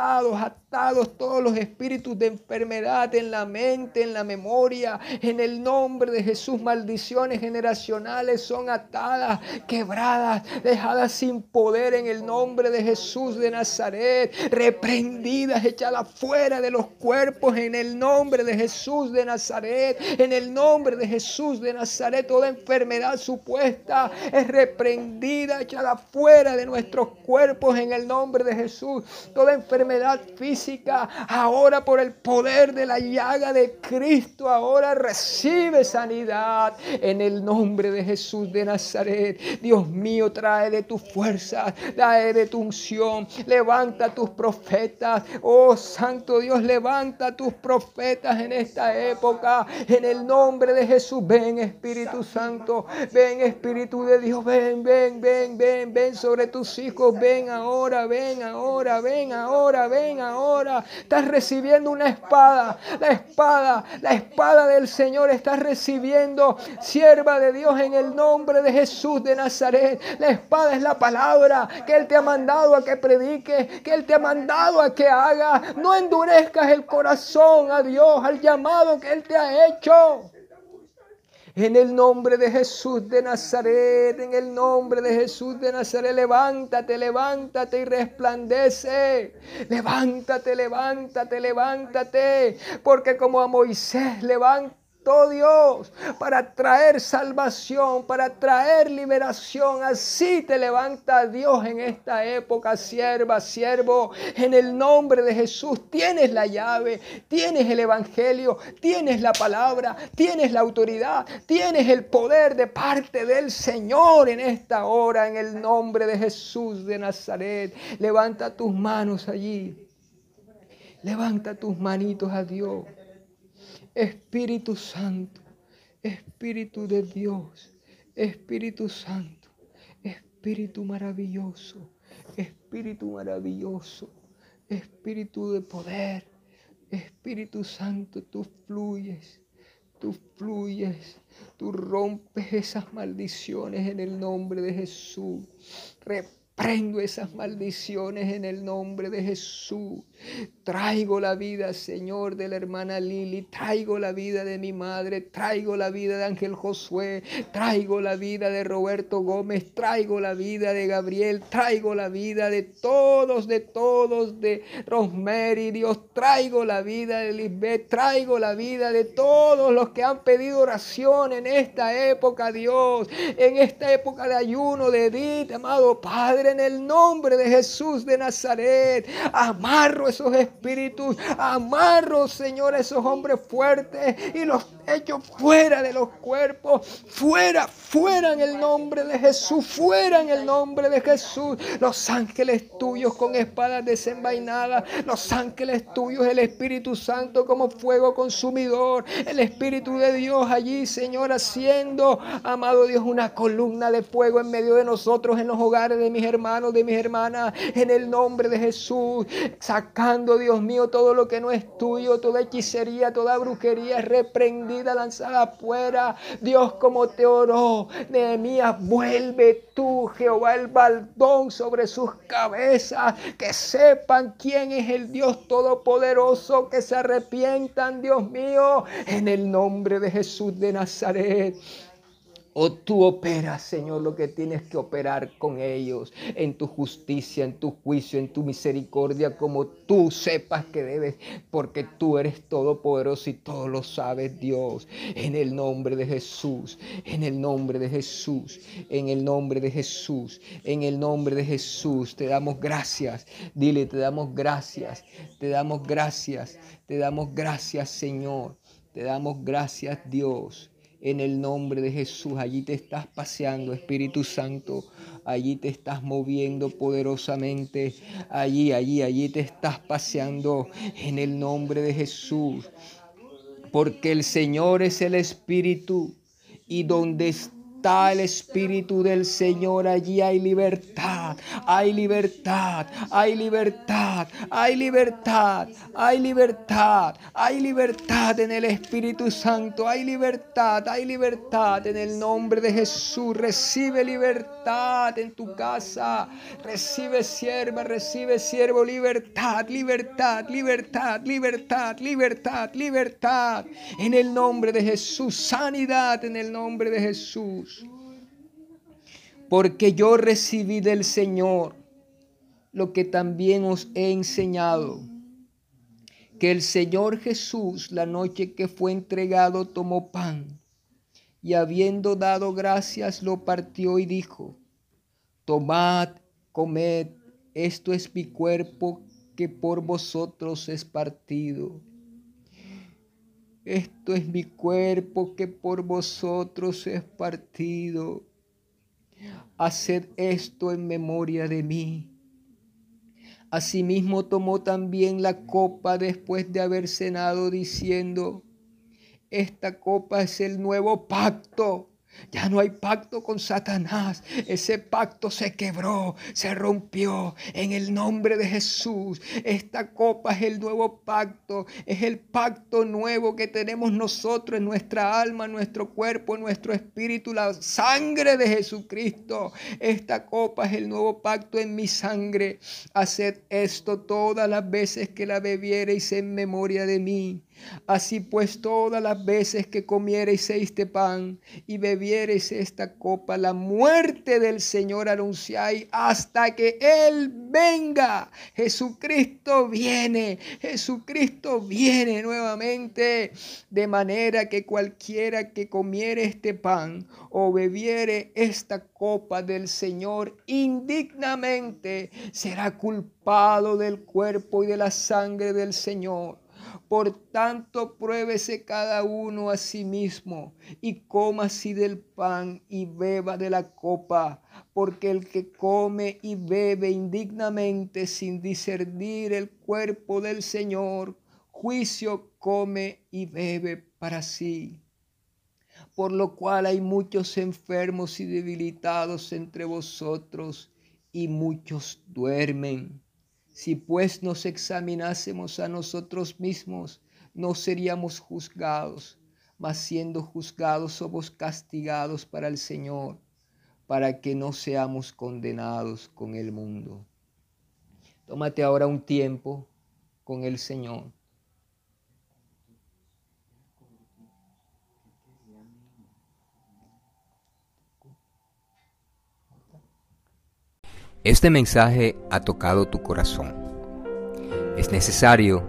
atados, todos los espíritus de enfermedad en la mente, en la memoria. En el nombre de Jesús, maldiciones generacionales son atadas, quebradas, dejadas sin poder en el nombre de Jesús de Nazaret, reprendidas, echadas fuera de los cuerpos en el nombre de Jesús de Nazaret. En el nombre de Jesús de Nazaret, toda enfermedad supuesta es reprendida, echada fuera de nuestros cuerpos en el nombre de Jesús. Toda enfermedad física ahora por el poder de la llaga de Cristo, ahora recibe sanidad en el nombre de Jesús de Nazaret. Dios mío, trae de tu fuerza, trae de tu unción, levanta tus profetas. Oh Santo Dios, levanta tus profetas en esta época, en el nombre de Jesús. Ven Espíritu Santo, ven Espíritu de Dios, ven, ven, ven, ven, ven sobre tus hijos, ven ahora, ven ahora, ven ahora, ven ahora estás recibiendo una espada, la espada, la espada del Señor estás recibiendo, sierva de Dios en el nombre de Jesús de Nazaret. La espada es la palabra que Él te ha mandado a que predique, que Él te ha mandado a que haga. No endurezcas el corazón a Dios, al llamado que Él te ha hecho. En el nombre de Jesús de Nazaret, en el nombre de Jesús de Nazaret, levántate, levántate y resplandece. Levántate, levántate, levántate. Porque como a Moisés levanta Dios, para traer salvación, para traer liberación. Así te levanta Dios en esta época, sierva, siervo. En el nombre de Jesús tienes la llave, tienes el Evangelio, tienes la palabra, tienes la autoridad, tienes el poder de parte del Señor en esta hora, en el nombre de Jesús de Nazaret. Levanta tus manos allí. Levanta tus manitos a Dios. Espíritu Santo, Espíritu de Dios, Espíritu Santo, Espíritu maravilloso, Espíritu maravilloso, Espíritu de poder, Espíritu Santo, tú fluyes, tú fluyes, tú rompes esas maldiciones en el nombre de Jesús. Prendo esas maldiciones en el nombre de Jesús. Traigo la vida, Señor, de la hermana Lili. Traigo la vida de mi madre. Traigo la vida de Ángel Josué. Traigo la vida de Roberto Gómez. Traigo la vida de Gabriel. Traigo la vida de todos, de todos, de Rosemary. Dios, traigo la vida de Lisbeth. Traigo la vida de todos los que han pedido oración en esta época, Dios. En esta época de ayuno, de Edith, amado Padre en el nombre de Jesús de Nazaret. Amarro esos espíritus, amarro, Señor, esos hombres fuertes y los echo fuera de los cuerpos, fuera, fuera en el nombre de Jesús, fuera en el nombre de Jesús. Los ángeles tuyos con espadas desenvainadas, los ángeles tuyos, el Espíritu Santo como fuego consumidor, el Espíritu de Dios allí, Señor, haciendo, amado Dios, una columna de fuego en medio de nosotros, en los hogares de mis hermanos, de mis hermanas, en el nombre de Jesús, sacando, Dios mío, todo lo que no es tuyo, toda hechicería, toda brujería, lanzada afuera. Dios, como te oró, Nehemías, vuelve tú, Jehová, el baldón sobre sus cabezas, que sepan quién es el Dios Todopoderoso, que se arrepientan, Dios mío, en el nombre de Jesús de Nazaret. O tú operas, Señor, lo que tienes que operar con ellos, en tu justicia, en tu juicio, en tu misericordia, como tú sepas que debes, porque tú eres todopoderoso y todo lo sabes, Dios. En el nombre de Jesús, en el nombre de Jesús, en el nombre de Jesús, en el nombre de Jesús, te damos gracias. Dile, te damos gracias, te damos gracias, te damos gracias, Señor. Te damos gracias, Dios en el nombre de Jesús. Allí te estás paseando, Espíritu Santo. Allí te estás moviendo poderosamente. Allí, allí, allí te estás paseando en el nombre de Jesús. Porque el Señor es el Espíritu y donde está está el Espíritu del Señor, allí hay libertad, hay libertad, hay libertad, hay libertad, hay libertad, hay libertad en el Espíritu Santo, hay libertad, hay libertad en el nombre de Jesús. Recibe libertad en tu casa, recibe sierva, recibe siervo, libertad, libertad, libertad, libertad, libertad, libertad. En el nombre de Jesús, sanidad en el nombre de Jesús porque yo recibí del Señor lo que también os he enseñado, que el Señor Jesús la noche que fue entregado tomó pan y habiendo dado gracias lo partió y dijo, tomad, comed, esto es mi cuerpo que por vosotros es partido. Esto es mi cuerpo que por vosotros es partido. Haced esto en memoria de mí. Asimismo tomó también la copa después de haber cenado, diciendo, esta copa es el nuevo pacto ya no hay pacto con Satanás. Ese pacto se quebró, se rompió en el nombre de Jesús. Esta copa es el nuevo pacto, es el pacto nuevo que tenemos nosotros en nuestra alma, en nuestro cuerpo, en nuestro espíritu, la sangre de Jesucristo. Esta copa es el nuevo pacto en mi sangre. Haced esto todas las veces que la bebiereis en memoria de mí. Así pues, todas las veces que comiereis este pan y bebiereis esta copa, la muerte del Señor anunciáis hasta que Él venga. Jesucristo viene, Jesucristo viene nuevamente, de manera que cualquiera que comiere este pan o bebiere esta copa del Señor indignamente será culpado del cuerpo y de la sangre del Señor. Por tanto, pruébese cada uno a sí mismo y coma así del pan y beba de la copa, porque el que come y bebe indignamente sin discernir el cuerpo del Señor, juicio come y bebe para sí. Por lo cual hay muchos enfermos y debilitados entre vosotros y muchos duermen. Si pues nos examinásemos a nosotros mismos, no seríamos juzgados, mas siendo juzgados somos castigados para el Señor, para que no seamos condenados con el mundo. Tómate ahora un tiempo con el Señor. Este mensaje ha tocado tu corazón. Es necesario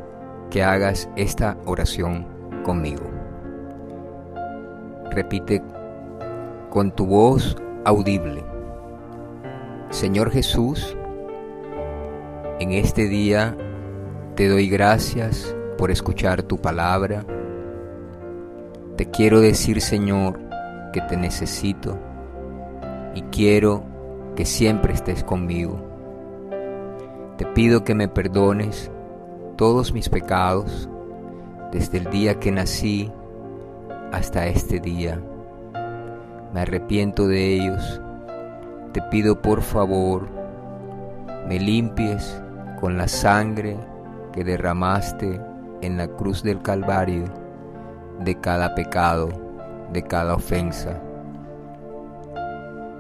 que hagas esta oración conmigo. Repite con tu voz audible. Señor Jesús, en este día te doy gracias por escuchar tu palabra. Te quiero decir, Señor, que te necesito y quiero que siempre estés conmigo. Te pido que me perdones todos mis pecados desde el día que nací hasta este día. Me arrepiento de ellos te pido por favor me limpies con la sangre que derramaste en la cruz del Calvario de cada pecado, de cada ofensa,